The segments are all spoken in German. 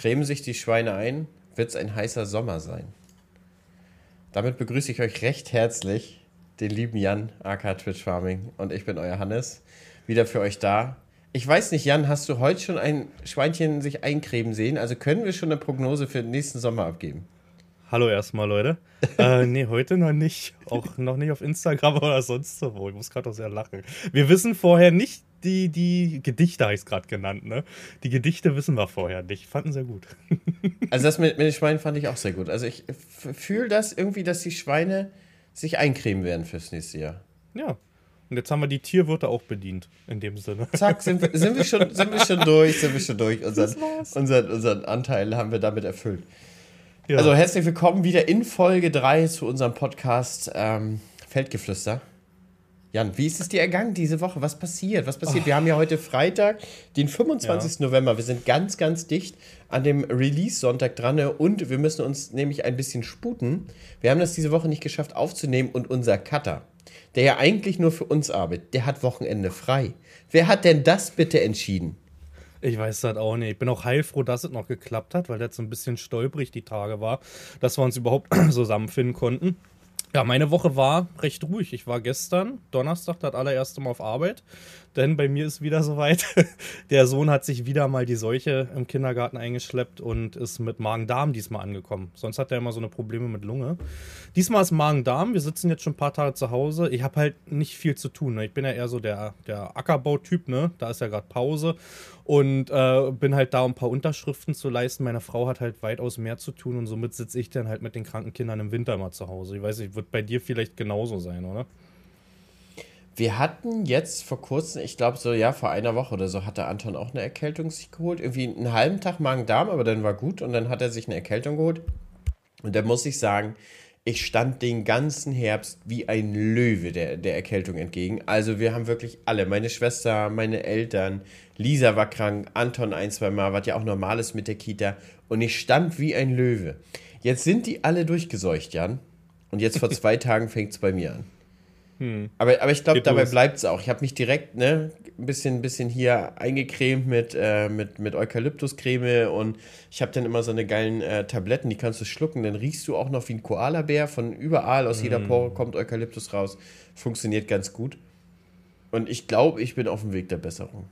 cremen sich die Schweine ein, wird es ein heißer Sommer sein. Damit begrüße ich euch recht herzlich, den lieben Jan, AK Twitch Farming, und ich bin euer Hannes, wieder für euch da. Ich weiß nicht, Jan, hast du heute schon ein Schweinchen sich eincremen sehen? Also können wir schon eine Prognose für den nächsten Sommer abgeben? Hallo erstmal, Leute. äh, nee, heute noch nicht. Auch noch nicht auf Instagram oder sonst wo. Ich muss gerade auch sehr lachen. Wir wissen vorher nicht die, die Gedichte, habe ich es gerade genannt, ne? Die Gedichte wissen wir vorher nicht. Fanden sehr gut. also das mit, mit den Schweinen fand ich auch sehr gut. Also ich fühle das irgendwie, dass die Schweine sich eincremen werden fürs nächste Jahr. Ja. Und jetzt haben wir die Tierwirte auch bedient, in dem Sinne. Zack, sind wir, sind wir, schon, sind wir schon durch, sind wir schon durch. Unseren, unseren, unseren Anteil haben wir damit erfüllt. Ja. Also herzlich willkommen wieder in Folge 3 zu unserem Podcast ähm, Feldgeflüster. Jan, wie ist es dir ergangen diese Woche? Was passiert? Was passiert? Oh. Wir haben ja heute Freitag, den 25. Ja. November. Wir sind ganz, ganz dicht an dem Release-Sonntag dran und wir müssen uns nämlich ein bisschen sputen. Wir haben das diese Woche nicht geschafft aufzunehmen und unser Cutter, der ja eigentlich nur für uns arbeitet, der hat Wochenende frei. Wer hat denn das bitte entschieden? Ich weiß das auch nicht. Ich bin auch heilfroh, dass es noch geklappt hat, weil das so ein bisschen stolprig die Tage war, dass wir uns überhaupt zusammenfinden konnten. Ja, meine Woche war recht ruhig. Ich war gestern, Donnerstag, das allererste Mal auf Arbeit. Denn bei mir ist wieder soweit. Der Sohn hat sich wieder mal die Seuche im Kindergarten eingeschleppt und ist mit Magen-Darm diesmal angekommen. Sonst hat er immer so eine Probleme mit Lunge. Diesmal ist Magen-Darm. Wir sitzen jetzt schon ein paar Tage zu Hause. Ich habe halt nicht viel zu tun. Ne? Ich bin ja eher so der, der Ackerbautyp, ne? Da ist ja gerade Pause. Und äh, bin halt da, um ein paar Unterschriften zu leisten. Meine Frau hat halt weitaus mehr zu tun und somit sitze ich dann halt mit den kranken Kindern im Winter mal zu Hause. Ich weiß nicht, wird bei dir vielleicht genauso sein, oder? Wir hatten jetzt vor kurzem, ich glaube so, ja, vor einer Woche oder so, hatte Anton auch eine Erkältung sich geholt. Irgendwie einen halben Tag Magen-Darm, aber dann war gut und dann hat er sich eine Erkältung geholt. Und da muss ich sagen, ich stand den ganzen Herbst wie ein Löwe der, der Erkältung entgegen. Also wir haben wirklich alle, meine Schwester, meine Eltern, Lisa war krank, Anton ein, zwei Mal, was ja auch normal ist mit der Kita. Und ich stand wie ein Löwe. Jetzt sind die alle durchgeseucht, Jan. Und jetzt vor zwei Tagen fängt es bei mir an. Hm. Aber, aber ich glaube, dabei bleibt es auch. Ich habe mich direkt ne, ein bisschen, bisschen hier eingecremt mit, äh, mit, mit Eukalyptuscreme und ich habe dann immer so eine geilen äh, Tabletten, die kannst du schlucken. Dann riechst du auch noch wie ein Koalabär. Von überall, aus hm. jeder Pore kommt Eukalyptus raus. Funktioniert ganz gut. Und ich glaube, ich bin auf dem Weg der Besserung.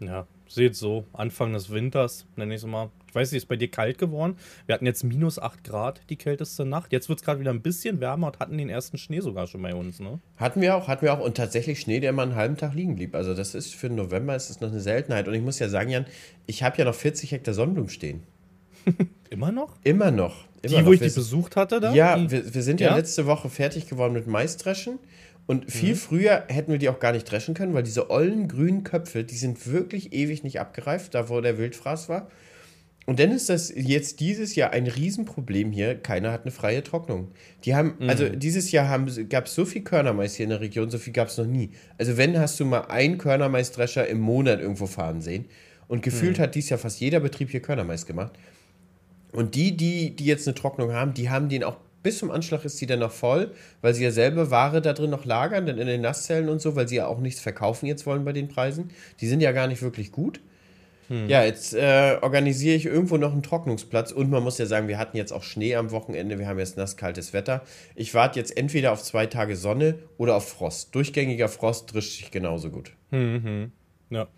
Ja, seht so, Anfang des Winters, nenne ich es mal. Ich weiß nicht, ist bei dir kalt geworden? Wir hatten jetzt minus 8 Grad die kälteste Nacht. Jetzt wird es gerade wieder ein bisschen wärmer und hatten den ersten Schnee sogar schon bei uns, ne? Hatten wir auch, hatten wir auch. Und tatsächlich Schnee, der mal einen halben Tag liegen blieb. Also das ist für November ist das noch eine Seltenheit. Und ich muss ja sagen, Jan, ich habe ja noch 40 Hektar Sonnenblumen stehen. Immer noch? Immer noch. Immer die, noch. wo ich wir, die besucht hatte da? Ja, wir, wir, sind ja? ja letzte Woche fertig geworden mit Maisdreschen. Und viel mhm. früher hätten wir die auch gar nicht dreschen können, weil diese ollen grünen Köpfe, die sind wirklich ewig nicht abgereift, da wo der Wildfraß war. Und dann ist das jetzt dieses Jahr ein Riesenproblem hier. Keiner hat eine freie Trocknung. Die haben, mhm. also dieses Jahr gab es so viel Körnermais hier in der Region, so viel gab es noch nie. Also wenn hast du mal einen Körnermaisdrescher im Monat irgendwo fahren sehen. Und gefühlt mhm. hat dies Jahr fast jeder Betrieb hier Körnermais gemacht. Und die, die, die jetzt eine Trocknung haben, die haben den auch bis zum Anschlag ist die dann noch voll, weil sie ja selber Ware da drin noch lagern, dann in den Nasszellen und so, weil sie ja auch nichts verkaufen jetzt wollen bei den Preisen. Die sind ja gar nicht wirklich gut. Hm. Ja, jetzt äh, organisiere ich irgendwo noch einen Trocknungsplatz und man muss ja sagen, wir hatten jetzt auch Schnee am Wochenende, wir haben jetzt nasskaltes Wetter. Ich warte jetzt entweder auf zwei Tage Sonne oder auf Frost. Durchgängiger Frost drischt sich genauso gut. Hm, hm. Ja.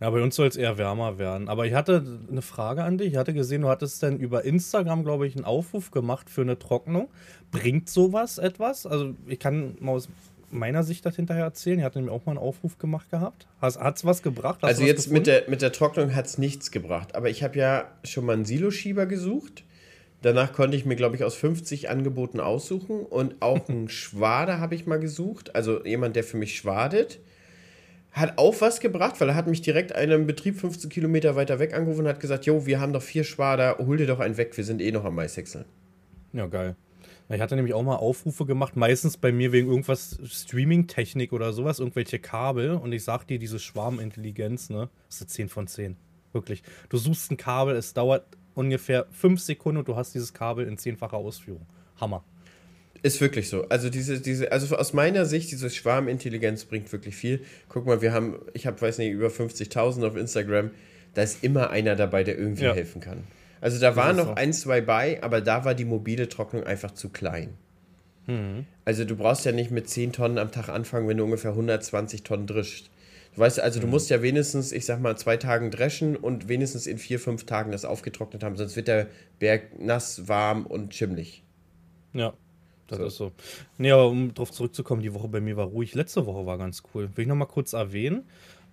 Ja, bei uns soll es eher wärmer werden. Aber ich hatte eine Frage an dich. Ich hatte gesehen, du hattest dann über Instagram, glaube ich, einen Aufruf gemacht für eine Trocknung. Bringt sowas etwas? Also ich kann mal aus meiner Sicht das hinterher erzählen. Ich hatte nämlich auch mal einen Aufruf gemacht gehabt. Hat es was gebracht? Hast also jetzt mit der, mit der Trocknung hat es nichts gebracht. Aber ich habe ja schon mal einen Siloschieber gesucht. Danach konnte ich mir, glaube ich, aus 50 Angeboten aussuchen. Und auch einen Schwader habe ich mal gesucht. Also jemand, der für mich schwadet. Hat auch was gebracht, weil er hat mich direkt einem Betrieb 15 Kilometer weiter weg angerufen und hat gesagt, jo, wir haben doch vier Schwader, hol dir doch einen weg, wir sind eh noch am Maishäckseln. Ja, geil. Ich hatte nämlich auch mal Aufrufe gemacht, meistens bei mir wegen irgendwas Streaming-Technik oder sowas, irgendwelche Kabel. Und ich sag dir, diese Schwarmintelligenz, ne, ist 10 von 10. Wirklich. Du suchst ein Kabel, es dauert ungefähr 5 Sekunden und du hast dieses Kabel in zehnfacher Ausführung. Hammer. Ist wirklich so. Also diese, diese, also aus meiner Sicht, diese Schwarmintelligenz bringt wirklich viel. Guck mal, wir haben, ich habe, weiß nicht, über 50.000 auf Instagram. Da ist immer einer dabei, der irgendwie ja. helfen kann. Also da waren noch so. ein, zwei bei, aber da war die mobile Trocknung einfach zu klein. Mhm. Also du brauchst ja nicht mit 10 Tonnen am Tag anfangen, wenn du ungefähr 120 Tonnen drischt. Du weißt, also mhm. du musst ja wenigstens, ich sag mal, zwei Tagen dreschen und wenigstens in vier, fünf Tagen das aufgetrocknet haben, sonst wird der Berg nass, warm und schimmlig. Ja, das so. ist so. Nee, aber um drauf zurückzukommen, die Woche bei mir war ruhig. Letzte Woche war ganz cool. Will ich nochmal kurz erwähnen.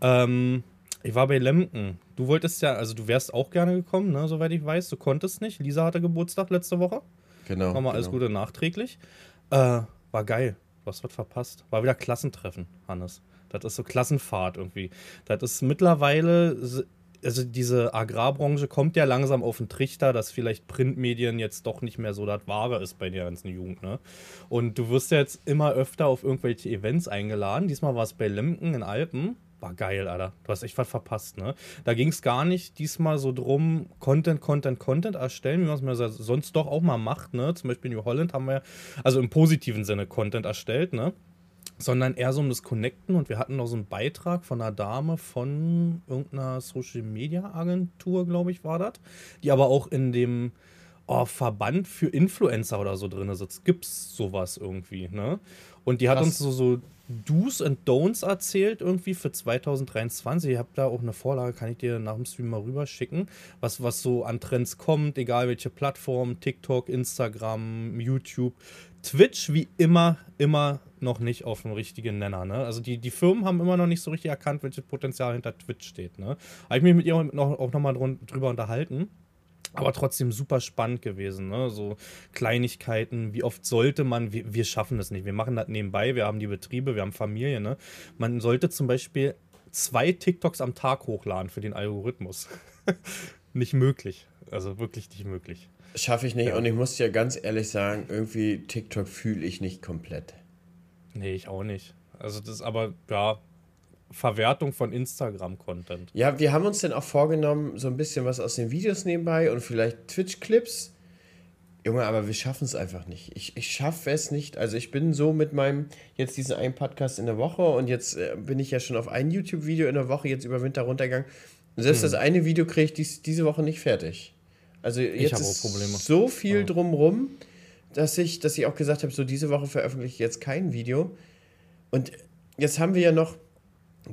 Ähm, ich war bei Lemken. Du wolltest ja, also du wärst auch gerne gekommen, ne, soweit ich weiß. Du konntest nicht. Lisa hatte Geburtstag letzte Woche. Genau. Nochmal genau. alles Gute nachträglich. Äh, war geil. Was wird verpasst? War wieder Klassentreffen, Hannes. Das ist so Klassenfahrt irgendwie. Das ist mittlerweile, also diese Agrarbranche kommt ja langsam auf den Trichter, dass vielleicht Printmedien jetzt doch nicht mehr so das Wahre ist bei der ganzen Jugend. Ne? Und du wirst ja jetzt immer öfter auf irgendwelche Events eingeladen. Diesmal war es bei Lemken in Alpen war geil, Alter. Du hast echt was verpasst, ne? Da ging es gar nicht diesmal so drum, Content, Content, Content erstellen, wie man es sonst doch auch mal macht, ne? Zum Beispiel in New Holland haben wir, also im positiven Sinne Content erstellt, ne? Sondern eher so um das Connecten. Und wir hatten noch so einen Beitrag von einer Dame von irgendeiner Social Media Agentur, glaube ich, war das, die aber auch in dem oh, Verband für Influencer oder so drin sitzt. Gibt's sowas irgendwie, ne? Und die hat Krass. uns so, so Do's und Don'ts erzählt irgendwie für 2023. Ich habe da auch eine Vorlage, kann ich dir nach dem Stream mal rüberschicken, was, was so an Trends kommt, egal welche Plattform, TikTok, Instagram, YouTube, Twitch, wie immer, immer noch nicht auf dem richtigen Nenner. Ne? Also die, die Firmen haben immer noch nicht so richtig erkannt, welches Potenzial hinter Twitch steht. Ne? Habe ich mich mit ihr noch, auch nochmal drüber unterhalten aber trotzdem super spannend gewesen. Ne? So Kleinigkeiten, wie oft sollte man, wir, wir, schaffen das nicht, wir machen das nebenbei, wir haben die Betriebe, wir haben Familie. Ne? Man sollte zum Beispiel zwei TikToks am Tag hochladen für den Algorithmus. nicht möglich. Also wirklich nicht möglich. Schaffe ich nicht ja. und ich muss dir ganz ehrlich sagen, irgendwie TikTok fühle ich nicht komplett. Nee, ich auch nicht. Also das aber, ja, Verwertung von Instagram-Content. Ja, wir haben uns dann auch vorgenommen, so ein bisschen was aus den Videos nebenbei und vielleicht Twitch-Clips. Junge, aber wir schaffen es einfach nicht. Ich, ich schaffe es nicht. Also ich bin so mit meinem, jetzt diesen einen Podcast in der Woche und jetzt äh, bin ich ja schon auf ein YouTube-Video in der Woche jetzt über Winter runtergegangen. Und selbst hm. das eine Video kriege ich dies, diese Woche nicht fertig. Also jetzt ist so viel ja. drumrum, dass ich, dass ich auch gesagt habe, so diese Woche veröffentliche ich jetzt kein Video. Und jetzt haben wir ja noch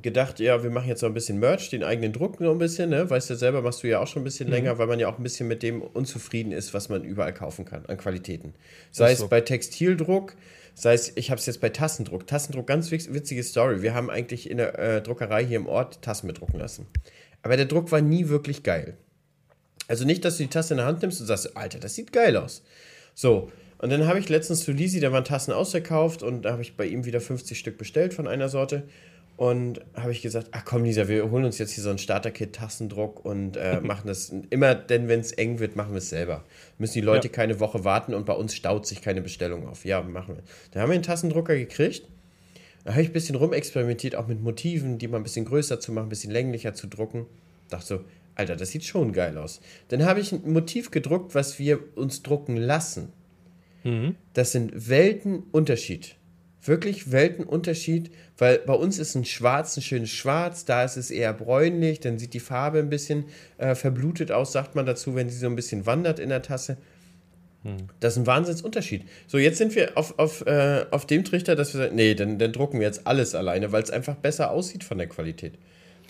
gedacht, ja, wir machen jetzt noch ein bisschen Merch, den eigenen Druck noch ein bisschen, ne? Weißt du selber, machst du ja auch schon ein bisschen mhm. länger, weil man ja auch ein bisschen mit dem unzufrieden ist, was man überall kaufen kann an Qualitäten. Sei so. es bei Textildruck, sei es, ich habe es jetzt bei Tassendruck. Tassendruck, ganz witzige Story. Wir haben eigentlich in der äh, Druckerei hier im Ort Tassen bedrucken lassen. Aber der Druck war nie wirklich geil. Also nicht, dass du die Tasse in der Hand nimmst und sagst, Alter, das sieht geil aus. So, und dann habe ich letztens zu Lisi, da waren Tassen ausverkauft und da habe ich bei ihm wieder 50 Stück bestellt von einer Sorte. Und habe ich gesagt, ach komm, Lisa, wir holen uns jetzt hier so ein Starter-Kit, Tassendruck und äh, machen das immer, denn wenn es eng wird, machen wir es selber. Müssen die Leute ja. keine Woche warten und bei uns staut sich keine Bestellung auf. Ja, machen wir. Da haben wir einen Tassendrucker gekriegt. Da habe ich ein bisschen rumexperimentiert, auch mit Motiven, die mal ein bisschen größer zu machen, ein bisschen länglicher zu drucken. Dachte so, Alter, das sieht schon geil aus. Dann habe ich ein Motiv gedruckt, was wir uns drucken lassen. Mhm. Das sind Weltenunterschied wirklich Weltenunterschied, weil bei uns ist ein Schwarz ein schönes Schwarz, da ist es eher bräunlich, dann sieht die Farbe ein bisschen äh, verblutet aus, sagt man dazu, wenn sie so ein bisschen wandert in der Tasse. Hm. Das ist ein Wahnsinnsunterschied. So, jetzt sind wir auf, auf, äh, auf dem Trichter, dass wir sagen, nee, dann, dann drucken wir jetzt alles alleine, weil es einfach besser aussieht von der Qualität.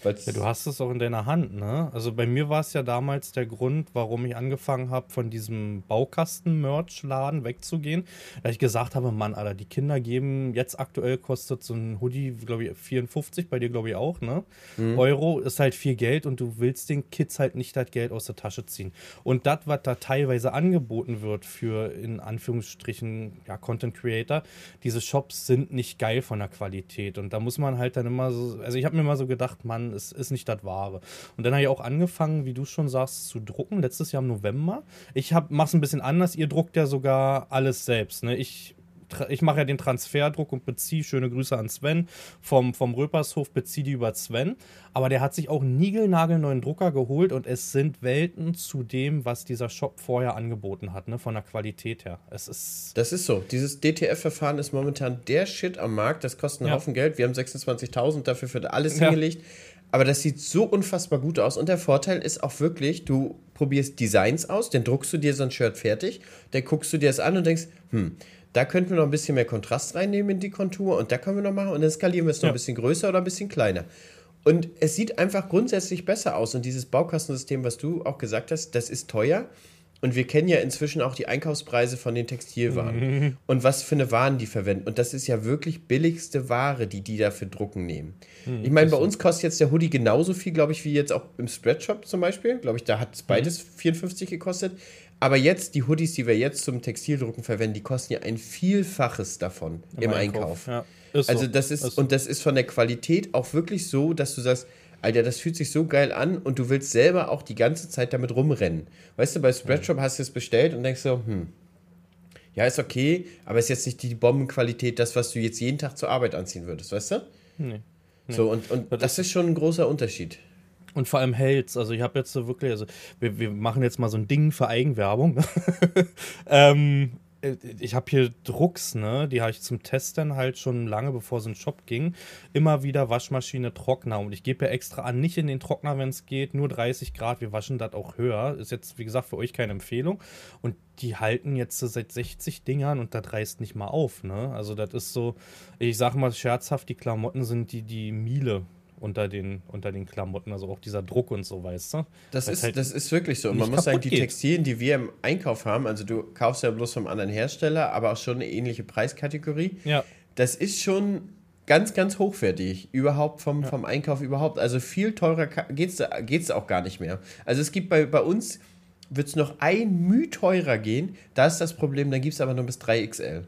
Ja, du hast es auch in deiner Hand, ne? Also bei mir war es ja damals der Grund, warum ich angefangen habe, von diesem Baukasten-Merch-Laden wegzugehen. Da ich gesagt habe, Mann, Alter, die Kinder geben, jetzt aktuell kostet so ein Hoodie, glaube ich, 54, bei dir glaube ich auch, ne? Mhm. Euro ist halt viel Geld und du willst den Kids halt nicht das Geld aus der Tasche ziehen. Und das, was da teilweise angeboten wird für, in Anführungsstrichen, ja, Content Creator, diese Shops sind nicht geil von der Qualität. Und da muss man halt dann immer so, also ich habe mir mal so gedacht, Mann, es ist nicht das Wahre. Und dann habe ich auch angefangen, wie du schon sagst, zu drucken, letztes Jahr im November. Ich mache es ein bisschen anders, ihr druckt ja sogar alles selbst. Ne? Ich ich mache ja den Transferdruck und beziehe, schöne Grüße an Sven vom, vom Röpershof, beziehe die über Sven. Aber der hat sich auch einen niegelnagelneuen Drucker geholt und es sind Welten zu dem, was dieser Shop vorher angeboten hat, ne, von der Qualität her. Es ist. Das ist so. Dieses DTF-Verfahren ist momentan der Shit am Markt. Das kostet einen ja. Haufen Geld. Wir haben 26.000 dafür für alles ja. hingelegt. Aber das sieht so unfassbar gut aus. Und der Vorteil ist auch wirklich, du probierst Designs aus, dann druckst du dir so ein Shirt fertig, dann guckst du dir das an und denkst, hm, da könnten wir noch ein bisschen mehr Kontrast reinnehmen in die Kontur und da können wir noch machen und dann skalieren wir es noch ja. ein bisschen größer oder ein bisschen kleiner. Und es sieht einfach grundsätzlich besser aus. Und dieses Baukastensystem, was du auch gesagt hast, das ist teuer. Und wir kennen ja inzwischen auch die Einkaufspreise von den Textilwaren mhm. und was für eine Waren die verwenden. Und das ist ja wirklich billigste Ware, die die da für Drucken nehmen. Mhm, ich meine, bei uns kostet jetzt der Hoodie genauso viel, glaube ich, wie jetzt auch im Spreadshop zum Beispiel. Glaube ich, da hat es beides mhm. 54 gekostet. Aber jetzt, die Hoodies, die wir jetzt zum Textildrucken verwenden, die kosten ja ein Vielfaches davon im, im Einkauf. Einkauf. Ja, also das ist, ist, und das ist von der Qualität auch wirklich so, dass du sagst, Alter, das fühlt sich so geil an und du willst selber auch die ganze Zeit damit rumrennen. Weißt du, bei Spreadshop hast du es bestellt und denkst so, hm, ja, ist okay, aber ist jetzt nicht die Bombenqualität, das, was du jetzt jeden Tag zur Arbeit anziehen würdest, weißt du? Nee. nee. So, und, und das ist schon ein großer Unterschied. Und vor allem hält's. Also ich habe jetzt so wirklich, also wir, wir machen jetzt mal so ein Ding für Eigenwerbung. ähm, äh, ich habe hier Drucks, ne? Die habe ich zum Testen halt schon lange, bevor es in den Shop ging. Immer wieder Waschmaschine, Trockner. Und ich gebe ja extra an, nicht in den Trockner, wenn es geht, nur 30 Grad. Wir waschen das auch höher. Ist jetzt, wie gesagt, für euch keine Empfehlung. Und die halten jetzt seit 60 Dingern und das reißt nicht mal auf, ne? Also das ist so, ich sag mal scherzhaft, die Klamotten sind die, die Miele unter den, unter den Klamotten, also auch dieser Druck und so, weißt du? Das, ist, halt das ist wirklich so. Und man muss sagen, die geht. Textilien, die wir im Einkauf haben, also du kaufst ja bloß vom anderen Hersteller, aber auch schon eine ähnliche Preiskategorie. Ja. Das ist schon ganz, ganz hochwertig. Überhaupt vom, ja. vom Einkauf überhaupt. Also viel teurer geht es geht's auch gar nicht mehr. Also es gibt bei, bei uns, wird es noch ein Müh teurer gehen. Da ist das Problem, dann gibt es aber nur bis 3XL.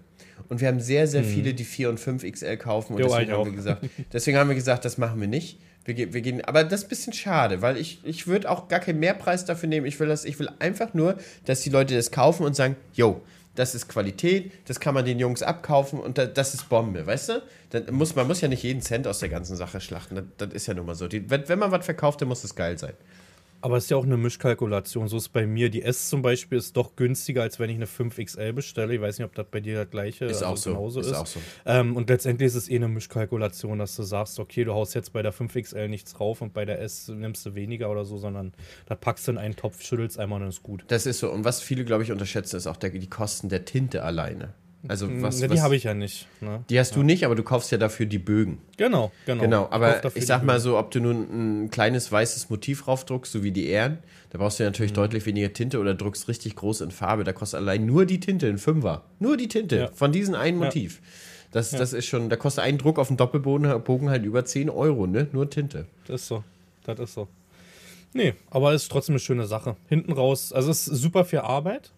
Und wir haben sehr, sehr mhm. viele, die 4 und 5 XL kaufen. Und jo, deswegen, haben wir gesagt, deswegen haben wir gesagt, das machen wir nicht. Wir, wir gehen, aber das ist ein bisschen schade, weil ich, ich würde auch gar keinen Mehrpreis dafür nehmen. Ich will, das, ich will einfach nur, dass die Leute das kaufen und sagen, yo, das ist Qualität, das kann man den Jungs abkaufen und das ist Bombe, weißt du? Dann muss, man muss ja nicht jeden Cent aus der ganzen Sache schlachten. Das, das ist ja nun mal so. Die, wenn, wenn man was verkauft, dann muss es geil sein. Aber es ist ja auch eine Mischkalkulation. So ist es bei mir. Die S zum Beispiel ist doch günstiger, als wenn ich eine 5XL bestelle. Ich weiß nicht, ob das bei dir das gleiche ist. Also auch so. genauso ist. ist. Auch so. Ähm, und letztendlich ist es eh eine Mischkalkulation, dass du sagst, okay, du haust jetzt bei der 5XL nichts drauf und bei der S nimmst du weniger oder so, sondern da packst du in einen Topf, schüttelst einmal und dann ist gut. Das ist so. Und was viele, glaube ich, unterschätzen, ist auch der, die Kosten der Tinte alleine. Also mm, was, ja, die habe ich ja nicht. Ne? Die hast ja. du nicht, aber du kaufst ja dafür die Bögen. Genau, genau. Genau, aber ich, ich sag mal so, ob du nun ein kleines weißes Motiv raufdruckst, so wie die Ähren, da brauchst du natürlich mhm. deutlich weniger Tinte oder druckst richtig groß in Farbe. Da kostet allein nur die Tinte ein Fünfer. Nur die Tinte ja. von diesem einen Motiv. Das, das ist schon, da kostet ein Druck auf dem Doppelbogen halt über 10 Euro, ne? Nur Tinte. Das ist so. Das ist so. Nee, aber es ist trotzdem eine schöne Sache. Hinten raus, also es ist super viel Arbeit.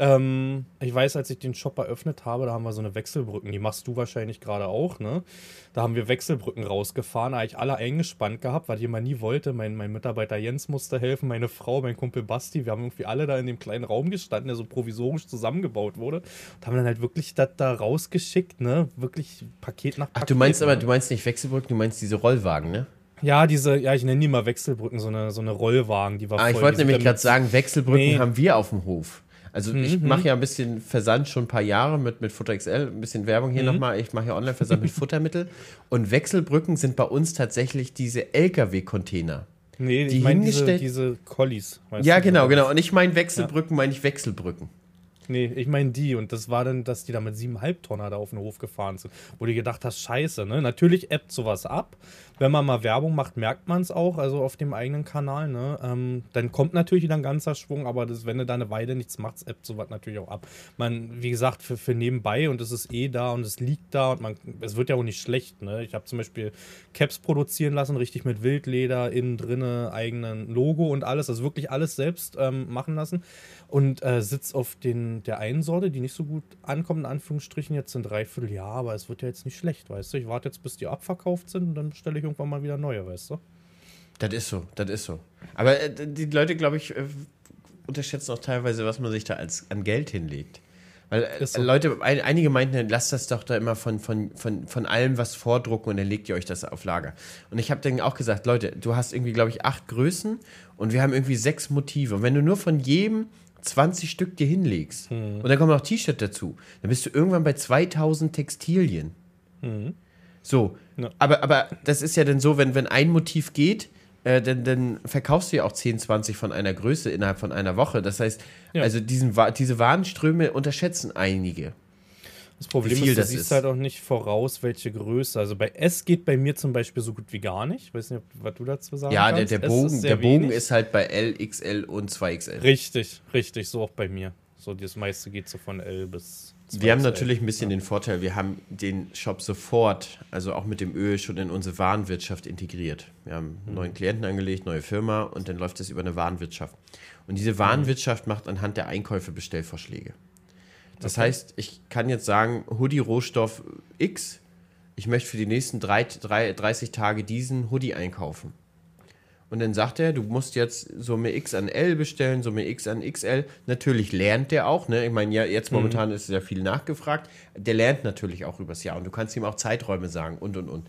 Ähm, ich weiß, als ich den Shop eröffnet habe, da haben wir so eine Wechselbrücken. Die machst du wahrscheinlich gerade auch, ne? Da haben wir Wechselbrücken rausgefahren, da habe ich alle eingespannt gehabt, weil jemand nie wollte. Mein, mein Mitarbeiter Jens musste helfen, meine Frau, mein Kumpel Basti. Wir haben irgendwie alle da in dem kleinen Raum gestanden, der so provisorisch zusammengebaut wurde. Und haben dann halt wirklich das da rausgeschickt, ne? Wirklich Paket nach Paket. Ach, du meinst ne? aber, du meinst nicht Wechselbrücken, du meinst diese Rollwagen, ne? Ja, diese, ja, ich nenne die mal Wechselbrücken, so eine, so eine Rollwagen, die war ah, voll. Ich wollte nämlich gerade sagen, Wechselbrücken nee. haben wir auf dem Hof. Also mhm. ich mache ja ein bisschen Versand schon ein paar Jahre mit, mit Futter XL, ein bisschen Werbung hier mhm. nochmal. Ich mache ja Online-Versand mit Futtermittel. Und Wechselbrücken sind bei uns tatsächlich diese LKW-Container. Nee, die ich meine diese, diese Collies. Ja, genau, genau. Und ich meine Wechselbrücken, ja. meine ich Wechselbrücken. Nee, ich meine die. Und das war dann, dass die da mit siebeneinhalb Tonner da auf den Hof gefahren sind. Wo du gedacht hast, scheiße, ne? Natürlich appt sowas ab wenn man mal Werbung macht, merkt man es auch, also auf dem eigenen Kanal. Ne? Ähm, dann kommt natürlich wieder ein ganzer Schwung, aber das, wenn du da eine Weile nichts machst, appt sowas natürlich auch ab. Man, wie gesagt, für, für nebenbei und es ist eh da und es liegt da und man, es wird ja auch nicht schlecht. Ne? Ich habe zum Beispiel Caps produzieren lassen, richtig mit Wildleder, innen drinne, eigenen Logo und alles, also wirklich alles selbst ähm, machen lassen und äh, sitzt auf den, der einen Sorte, die nicht so gut ankommt, in Anführungsstrichen, jetzt in dreiviertel Jahr, aber es wird ja jetzt nicht schlecht, weißt du. Ich warte jetzt, bis die abverkauft sind und dann bestelle ich irgendwann mal wieder neue, weißt du? Das ist so, das ist so. Aber äh, die Leute, glaube ich, äh, unterschätzen auch teilweise, was man sich da als an Geld hinlegt. Weil äh, so. Leute, ein, einige meinten, lasst das doch da immer von, von, von, von allem was vordrucken und dann legt ihr euch das auf Lager. Und ich habe dann auch gesagt, Leute, du hast irgendwie, glaube ich, acht Größen und wir haben irgendwie sechs Motive. Und wenn du nur von jedem 20 Stück dir hinlegst hm. und dann kommen noch T-Shirt dazu, dann bist du irgendwann bei 2000 Textilien. Hm. So. Ja. Aber, aber das ist ja dann so, wenn, wenn ein Motiv geht, äh, dann, dann verkaufst du ja auch 10, 20 von einer Größe innerhalb von einer Woche. Das heißt, Ja. also diesen, diese Warenströme unterschätzen einige. Das Problem ist, du das siehst ist. halt auch nicht voraus, welche Größe. Also bei S geht bei mir zum Beispiel so gut wie gar nicht. Ich weiß nicht, was du dazu sagen Ja, der, kannst. der S Bogen, ist der Bogen ist halt bei L, XL und 2XL. Richtig, richtig, so auch bei mir. So, das meiste geht so von L bis. Wir haben 2XL. natürlich ein bisschen den Vorteil, wir haben den Shop sofort, also auch mit dem Öl, schon in unsere Warenwirtschaft integriert. Wir haben einen neuen Klienten angelegt, neue Firma und dann läuft es über eine Warenwirtschaft. Und diese Warenwirtschaft macht anhand der Einkäufe Bestellvorschläge. Das Okay. heißt, ich kann jetzt sagen, Hoodie Rohstoff X, ich möchte für die nächsten drei, drei, 30 Tage diesen Hoodie einkaufen. Und dann sagt er, du musst jetzt Summe X an L bestellen, Summe X an XL. Natürlich lernt der auch, ne? Ich meine, ja, jetzt momentan ist ja viel nachgefragt. Der lernt natürlich auch übers Jahr und du kannst ihm auch Zeiträume sagen und und und.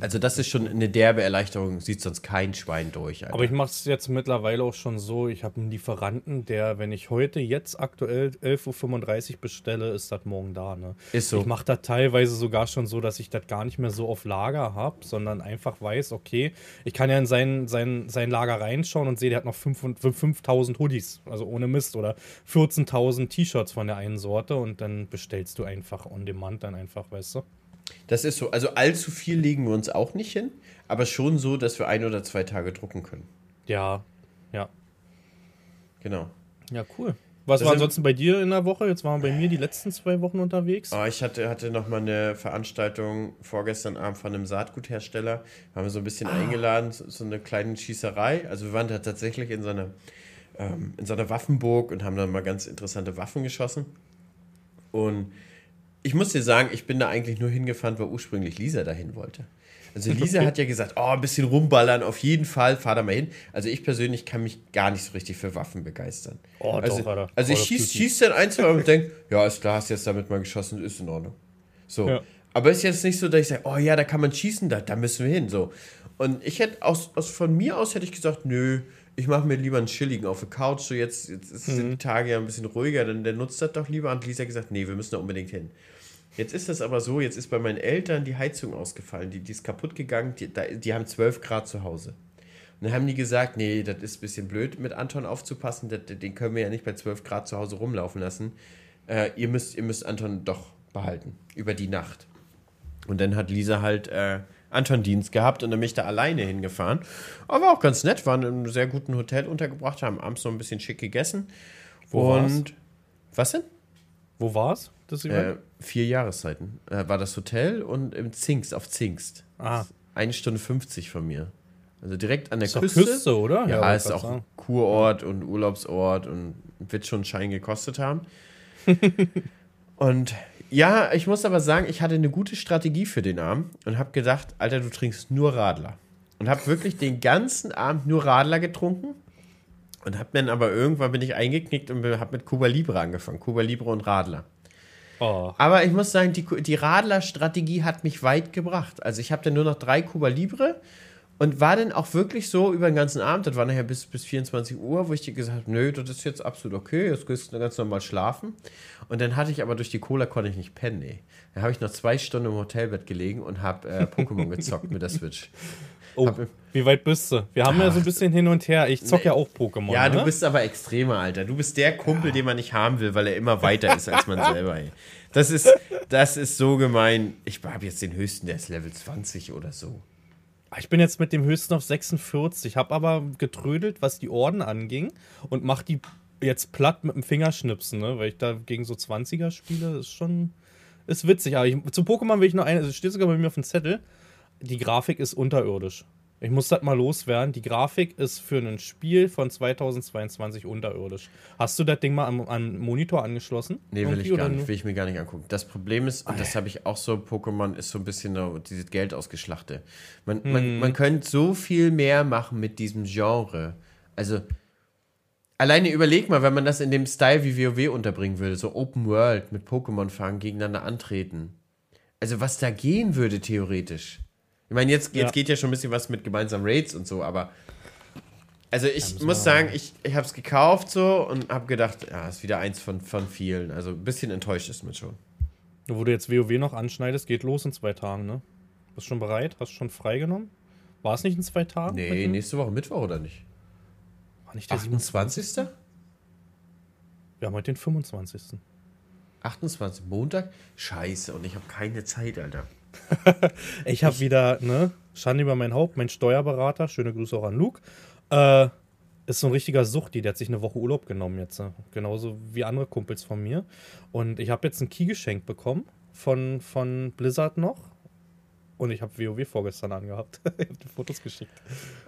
Also, das ist schon eine derbe Erleichterung, sieht sonst kein Schwein durch. Alter. Aber ich mache es jetzt mittlerweile auch schon so, ich habe einen Lieferanten, der, wenn ich heute jetzt aktuell 11.35 Uhr bestelle, ist das morgen da. Ne? Ist so. Ich mache das teilweise sogar schon so, dass ich das gar nicht mehr so auf Lager habe, sondern einfach weiß, okay, ich kann ja in sein, sein, sein Lager reinschauen und sehe, der hat noch 5 5000 Hoodies, also ohne Mist, oder 14.000 T-Shirts von der einen Sorte und dann bestellst du einfach on demand dann einfach, weißt du? Das ist so. Also, allzu viel legen wir uns auch nicht hin, aber schon so, dass wir ein oder zwei Tage drucken können. Ja, ja. Genau. Ja, cool. Was Das war ansonsten bei dir in der Woche? Jetzt waren wir bei mir die letzten zwei Wochen unterwegs. Ah, ich hatte, hatte noch mal eine Veranstaltung vorgestern Abend von einem Saatguthersteller. Haben wir so ein bisschen eingeladen, so, so eine kleine Schießerei. Also wir waren da tatsächlich in so einer, ähm, in so einer Waffenburg und haben da mal ganz interessante Waffen geschossen. Und ich muss dir sagen, ich bin da eigentlich nur hingefahren, weil ursprünglich Lisa dahin wollte. Also Lisa hat ja gesagt, oh, ein bisschen rumballern, auf jeden Fall, fahr da mal hin. Also ich persönlich kann mich gar nicht so richtig für Waffen begeistern. Oh, doch, also, Alter. also ich of schieß, dann ein, zwei Mal und denke, ja, ist klar, hast jetzt damit mal geschossen, ist in Ordnung. So. Ja. Aber ist jetzt nicht so, dass ich sage, oh ja, da kann man schießen, da, da müssen wir hin. So. Und ich hätte aus, aus von mir aus hätte ich gesagt, nö, ich mache mir lieber einen chilligen auf der Couch. So jetzt, jetzt sind die Tage ja ein bisschen ruhiger, dann der nutzt das doch lieber. Und Lisa hat gesagt, nee, wir müssen da unbedingt hin. Jetzt ist das aber so, jetzt ist bei meinen Eltern die Heizung ausgefallen, die, die ist kaputt gegangen, die, die haben 12 Grad zu Hause. Und dann haben die gesagt, nee, das ist ein bisschen blöd, mit Anton aufzupassen, das, den können wir ja nicht bei 12 Grad zu Hause rumlaufen lassen. Äh, ihr, müsst, ihr müsst Anton doch behalten, über die Nacht. Und dann hat Lisa halt äh, Anton Dienst gehabt und dann bin ich da alleine hingefahren. Aber auch ganz nett, waren in einem sehr guten Hotel untergebracht, haben abends noch ein bisschen schick gegessen. Wo war's? und was denn? Wo war's? Das Äh, vier Jahreszeiten äh, war das Hotel und im Zingst, auf Zingst. ah, Eine Stunde 50 von mir. Also direkt an der ist Küste. Küste, oder? Ja, wollte ist auch sagen. Kurort und Urlaubsort und wird schon einen Schein gekostet haben. und ja, ich muss aber sagen, ich hatte eine gute Strategie für den Abend und habe gedacht, Alter, du trinkst nur Radler. Und habe wirklich den ganzen Abend nur Radler getrunken. Und habe dann aber irgendwann bin ich eingeknickt und habe mit Cuba Libre angefangen. Cuba Libre und Radler. Oh, Aber ich muss sagen, die, die Radler-Strategie hat mich weit gebracht. Also ich habe dann nur noch drei Cuba Libre und war dann auch wirklich so über den ganzen Abend, das war nachher bis, bis 24 Uhr, wo ich dir gesagt habe, nö, das ist jetzt absolut okay, jetzt gehst du ganz normal schlafen. Und dann hatte ich aber durch die Cola konnte ich nicht pennen, ey. Dann habe ich noch zwei Stunden im Hotelbett gelegen und habe äh, Pokémon gezockt mit der Switch. Oh. Hab- wie weit bist du? Wir haben ja so ein bisschen hin und her. Ich zock ja auch Pokémon. Ja, ne? du bist aber extremer, Alter. Du bist der Kumpel, den man nicht haben will, weil er immer weiter ist als man selber. Ey. Das ist, das ist so gemein. Ich habe jetzt den höchsten, der ist Level 20 oder so. Ich bin jetzt mit dem höchsten auf 46, habe aber getrödelt, was die Orden anging und mach die jetzt platt mit dem Fingerschnipsen, ne? weil ich da gegen so 20er spiele, ist schon ist witzig. Aber ich, zu Pokémon will ich noch eine, es steht sogar bei mir auf dem Zettel, die Grafik ist unterirdisch. Ich muss das mal loswerden. Die Grafik ist für ein Spiel von 2022 unterirdisch. Hast du das Ding mal am, am Monitor angeschlossen? Nee, will ich gar nicht, will ich mir gar nicht angucken. Das Problem ist, und das habe ich auch so, Pokémon ist so ein bisschen dieses Geld ausgeschlachte. Man, man, man könnte so viel mehr machen mit diesem Genre. Also, alleine überleg mal, wenn man das in dem Style wie WoW unterbringen würde, so Open World mit Pokémon fangen, gegeneinander antreten. Also, was da gehen würde, theoretisch. Ich meine, jetzt, jetzt Ja. geht ja schon ein bisschen was mit gemeinsamen Raids und so, aber. Also ich muss sagen, ich, ich habe es gekauft so und habe gedacht, ja, ist wieder eins von, von vielen. Also ein bisschen enttäuscht ist man schon. Wo du jetzt WoW noch anschneidest, geht los in zwei Tagen, ne? Bist schon bereit? Hast du schon freigenommen? War es nicht in zwei Tagen? Nee, nächste Woche Mittwoch oder nicht? War nicht der 28. Wir haben heute den 25. 28. Montag? Scheiße, und ich habe keine Zeit, Alter. ich habe wieder, ne, Schande über mein Haupt, mein Steuerberater, schöne Grüße auch an Luke, äh, ist so ein richtiger Suchti, der hat sich eine Woche Urlaub genommen jetzt. Ne? Genauso wie andere Kumpels von mir. Und ich habe jetzt ein Key geschenkt bekommen von, von Blizzard noch. Und ich habe WoW vorgestern angehabt. ich habe die Fotos geschickt.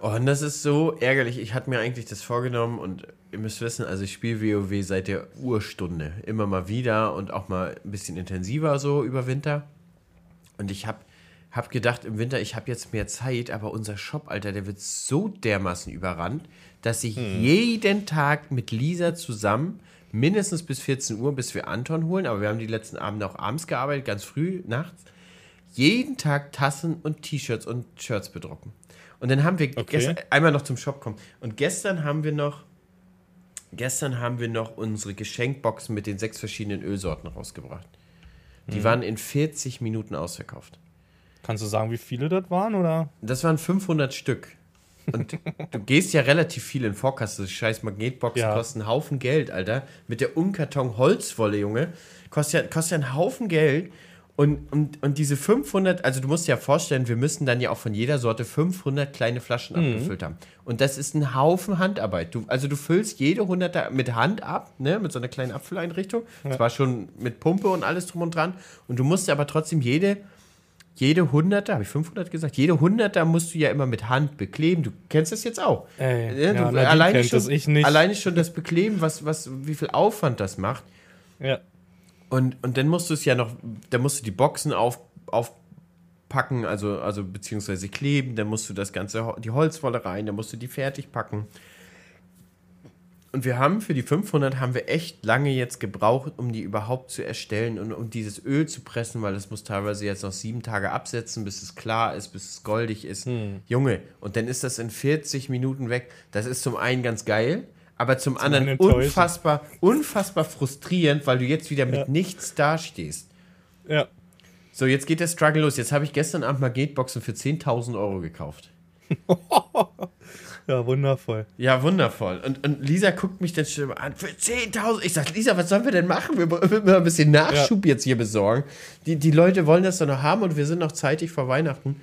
Oh, und das ist so ärgerlich. Ich hatte mir eigentlich das vorgenommen und ihr müsst wissen, also ich spiele WoW seit der Urstunde. Immer mal wieder und auch mal ein bisschen intensiver so über Winter. Und ich habe hab gedacht im Winter, ich habe jetzt mehr Zeit, aber unser Shop, Alter, der wird so dermaßen überrannt, dass ich hm. jeden Tag mit Lisa zusammen mindestens bis 14 Uhr, bis wir Anton holen, aber wir haben die letzten Abende auch abends gearbeitet, ganz früh, nachts jeden Tag Tassen und T-Shirts und Shirts bedrucken. Und dann haben wir okay. gestern, einmal noch zum Shop kommen. Und gestern haben wir noch, gestern haben wir noch unsere Geschenkboxen mit den sechs verschiedenen Ölsorten rausgebracht. Die mhm. waren in 40 Minuten ausverkauft. Kannst du sagen, wie viele das waren, oder? Das waren 500 Stück. Und du gehst ja relativ viel in Vorkasse. Scheiß Magnetboxen ja. kosten einen Haufen Geld, Alter. Mit der Umkarton Holzwolle, Junge. Kostet ja, kostet ja einen Haufen Geld. Und, und, und diese 500, also du musst dir ja vorstellen, wir müssen dann ja auch von jeder Sorte 500 kleine Flaschen mhm. abgefüllt haben. Und das ist ein Haufen Handarbeit. Du, also du füllst jede 100 mit Hand ab, ne, mit so einer kleinen Abfülleinrichtung. Ja. Zwar schon mit Pumpe und alles drum und dran. Und du musst aber trotzdem jede, jede Hunderter, habe ich 500 gesagt? Jede Hunderter musst du ja immer mit Hand bekleben. Du kennst das jetzt auch. Ey, ne? du, ja, alleine, schon, alleine schon das Bekleben, was, was, wie viel Aufwand das macht. Ja. Und, und dann musst du es ja noch, dann musst du die Boxen auf, aufpacken, also, also beziehungsweise kleben, dann musst du das Ganze, die Holzwolle rein, dann musst du die fertig packen. Und wir haben für die 500 haben wir echt lange jetzt gebraucht, um die überhaupt zu erstellen und um dieses Öl zu pressen, weil es muss teilweise jetzt noch sieben Tage absetzen, bis es klar ist, bis es goldig ist. Hm. Junge, und dann ist das in 40 Minuten weg. Das ist zum einen ganz geil, aber zum, zum anderen unfassbar, unfassbar frustrierend, weil du jetzt wieder mit ja. nichts dastehst. Ja. So, jetzt geht der Struggle los. Jetzt habe ich gestern Abend Magnetboxen für 10.000 Euro gekauft. ja, wundervoll. Ja, wundervoll. Und, und Lisa guckt mich dann schon an, für 10.000. Ich sage, Lisa, was sollen wir denn machen? Wir müssen mal ein bisschen Nachschub ja. jetzt hier besorgen. Die, die Leute wollen das doch noch haben und wir sind noch zeitig vor Weihnachten.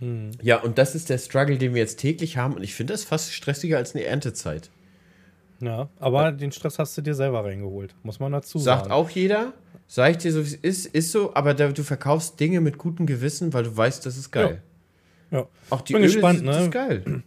Hm. Ja, und das ist der Struggle, den wir jetzt täglich haben. Und ich finde das fast stressiger als eine Erntezeit. Ja, aber ja. den Stress hast du dir selber reingeholt, muss man dazu sagen. Sagt auch jeder, sag ich dir so, wie es ist, ist so, aber da, du verkaufst Dinge mit gutem Gewissen, weil du weißt, das ist geil. Ja. ja. Auch die Bin Öle, gespannt, das, ne? ist geil.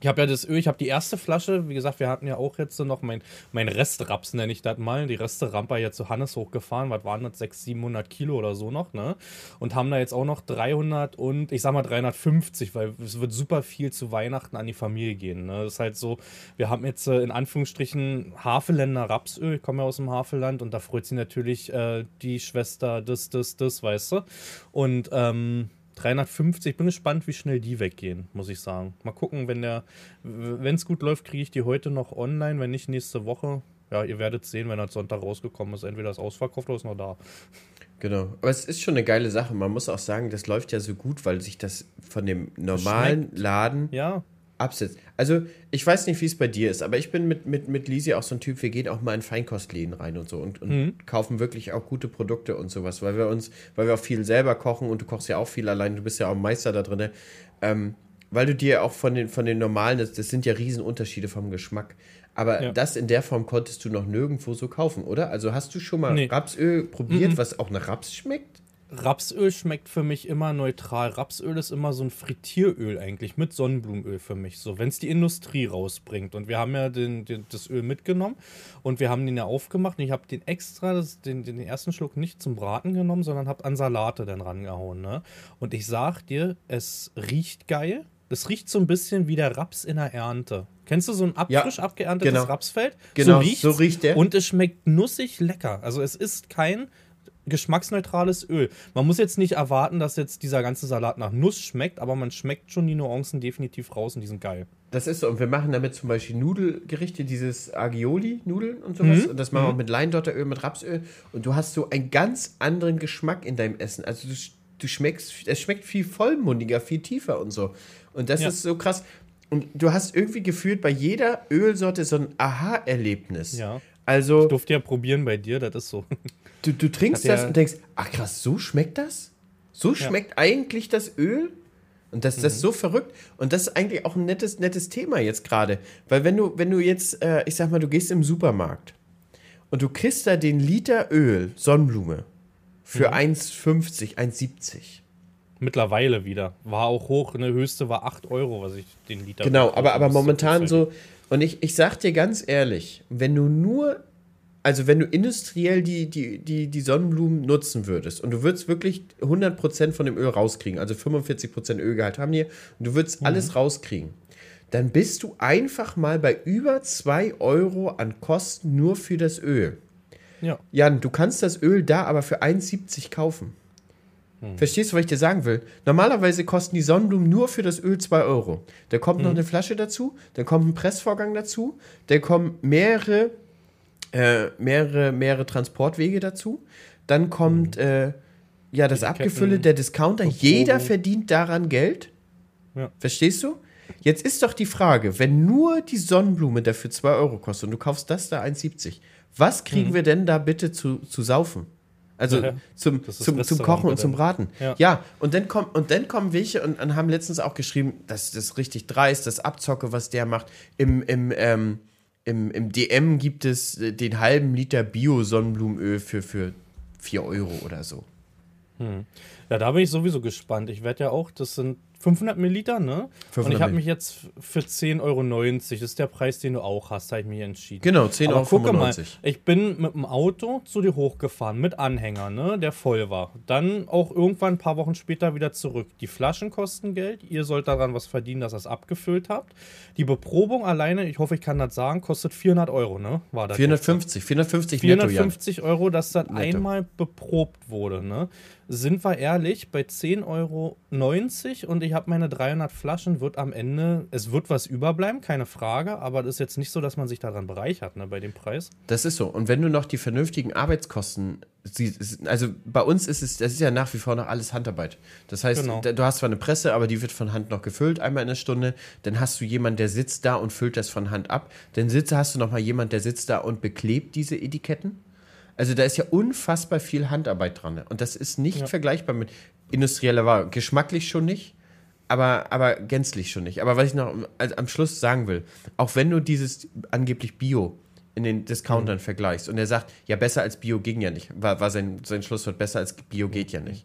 Ich habe ja das Öl, ich habe die erste Flasche, wie gesagt, wir hatten ja auch jetzt noch mein, mein Restraps, nenne ich das mal, die Reste-Ramper jetzt zu Hannes hochgefahren, was waren das, 600, 700 Kilo oder so noch, ne? Und haben da jetzt auch noch 300 und, ich sag mal 350, weil es wird super viel zu Weihnachten an die Familie gehen, ne? Das ist halt so, wir haben jetzt äh, in Anführungsstrichen Hafeländer Rapsöl, ich komme ja aus dem Havelland und da freut sich natürlich äh, die Schwester das, das, das, weißt du? Und, ähm, 350, ich bin gespannt, wie schnell die weggehen, muss ich sagen. Mal gucken, wenn der, wenn es gut läuft, kriege ich die heute noch online, wenn nicht nächste Woche. Ja, ihr werdet sehen, wenn das Sonntag rausgekommen ist. Entweder ist ausverkauft oder ist noch da. Genau. Aber es ist schon eine geile Sache. Man muss auch sagen, das läuft ja so gut, weil sich das von dem normalen Laden ja absetzt. Also, ich weiß nicht, wie es bei dir ist, aber ich bin mit, mit, mit Lisi auch so ein Typ, wir gehen auch mal in Feinkostläden rein und so und, und mhm. kaufen wirklich auch gute Produkte und sowas, weil wir uns, weil wir auch viel selber kochen und du kochst ja auch viel allein, du bist ja auch Meister da drin. Ähm, weil du dir auch von den, von den normalen, das, das sind ja Riesenunterschiede vom Geschmack. Aber ja. das in der Form konntest du noch nirgendwo so kaufen, oder? Also hast du schon mal nee. Rapsöl probiert, mhm. was auch nach Raps schmeckt? Rapsöl schmeckt für mich immer neutral. Rapsöl ist immer so ein Frittieröl eigentlich mit Sonnenblumenöl für mich. So, wenn es die Industrie rausbringt. Und wir haben ja den, den, das Öl mitgenommen und wir haben den ja aufgemacht. Und ich habe den extra, das, den, den ersten Schluck nicht zum Braten genommen, sondern habe an Salate dann rangehauen. Ne? Und ich sag dir, es riecht geil. Es riecht so ein bisschen wie der Raps in der Ernte. Kennst du so ein ab, ja, frisch abgeerntetes genau. Rapsfeld? Genau, so, so riecht der. Und es schmeckt nussig lecker. Also es ist kein geschmacksneutrales Öl. Man muss jetzt nicht erwarten, dass jetzt dieser ganze Salat nach Nuss schmeckt, aber man schmeckt schon die Nuancen definitiv raus und die sind geil. Das ist so. Und wir machen damit zum Beispiel Nudelgerichte, dieses Agioli-Nudeln und sowas. Mhm. Und das machen wir Mhm. auch mit Leindotteröl, mit Rapsöl. Und du hast so einen ganz anderen Geschmack in deinem Essen. Also du, du schmeckst, es schmeckt viel vollmundiger, viel tiefer und so. Und das Ja. ist so krass. Und du hast irgendwie gefühlt bei jeder Ölsorte so ein Aha-Erlebnis. Ja. Also Ich durfte ja probieren bei dir, das ist so. du, du trinkst das und denkst, ach krass, so schmeckt das? So schmeckt eigentlich das Öl? Und das, Mhm. das ist so verrückt. Und das ist eigentlich auch ein nettes, nettes Thema jetzt gerade. Weil wenn du, wenn du jetzt, äh, ich sag mal, du gehst im Supermarkt und du kriegst da den Liter Öl, Sonnenblume, Mhm. für 1,50, 1,70. Mittlerweile wieder. War auch hoch, eine höchste war 8 Euro, was ich den Liter. Genau, aber, aber momentan so, und ich, ich sag dir ganz ehrlich, wenn du nur, also wenn du industriell die, die, die, die Sonnenblumen nutzen würdest und du würdest wirklich 100% von dem Öl rauskriegen, also 45% Ölgehalt haben die, und du würdest alles rauskriegen, dann bist du einfach mal bei über 2 Euro an Kosten nur für das Öl. Ja. Jan, du kannst das Öl da aber für 1,70 kaufen. Verstehst du, was ich dir sagen will? Normalerweise kosten die Sonnenblumen nur für das Öl 2 Euro. Da kommt noch eine Flasche dazu, dann kommt ein Pressvorgang dazu, dann kommen mehrere, äh, mehrere, mehrere Transportwege dazu, dann kommt äh, ja das Abgefülle, der Discounter. Jeder verdient daran Geld. Ja. Verstehst du? Jetzt ist doch die Frage, wenn nur die Sonnenblume dafür 2 Euro kostet und du kaufst das da 1,70, was kriegen wir denn da bitte zu, zu saufen? Also Mhm. Ja, zum, zum, zum Kochen und zum Braten. Ja, Ja. und, dann kommt, und dann kommen welche und, und haben letztens auch geschrieben, dass das richtig dreist, das Abzocke, was der macht. Im, im, ähm, im, im DM gibt es äh, den halben Liter Bio-Sonnenblumenöl für, für 4 Euro oder so. Ja, da bin ich sowieso gespannt. Ich werde ja auch, das sind 500 Milliliter, ne? Und 500 ich habe mich jetzt für 10,90 Euro, das ist der Preis, den du auch hast, habe ich mich entschieden. Genau, 10,95 Aber gucke mal, Euro. ich bin mit dem Auto zu dir hochgefahren, mit Anhänger, ne, der voll war. Dann auch irgendwann ein paar Wochen später wieder zurück. Die Flaschen kosten Geld, ihr sollt daran was verdienen, dass ihr es abgefüllt habt. Die Beprobung alleine, ich hoffe, ich kann das sagen, kostet 400 Euro, ne? War das 450, 450 netto, Jan. 450 Euro, dass das Netto. einmal beprobt wurde. Ne? Sind wir ehrlich, bei 10,90 Euro und ich habe meine 300 Flaschen, wird am Ende, es wird was überbleiben, keine Frage, aber das ist jetzt nicht so, dass man sich daran bereichert, ne, bei dem Preis. Das ist so. Und wenn du noch die vernünftigen Arbeitskosten also bei uns ist es, das ist ja nach wie vor noch alles Handarbeit. Das heißt, Genau. du hast zwar eine Presse, aber die wird von Hand noch gefüllt, einmal in der Stunde. Dann hast du jemanden, der sitzt da und füllt das von Hand ab. Dann sitzt, hast du noch mal jemanden, der sitzt da und beklebt diese Etiketten. Also da ist ja unfassbar viel Handarbeit dran. Und das ist nicht Ja. vergleichbar mit industrieller Ware. Geschmacklich schon nicht, aber, aber gänzlich schon nicht. Aber was ich noch am Schluss sagen will, auch wenn du dieses angeblich Bio in den Discountern vergleichst und er sagt, ja, besser als Bio ging ja nicht, war, war sein, sein Schlusswort, besser als Bio geht ja nicht.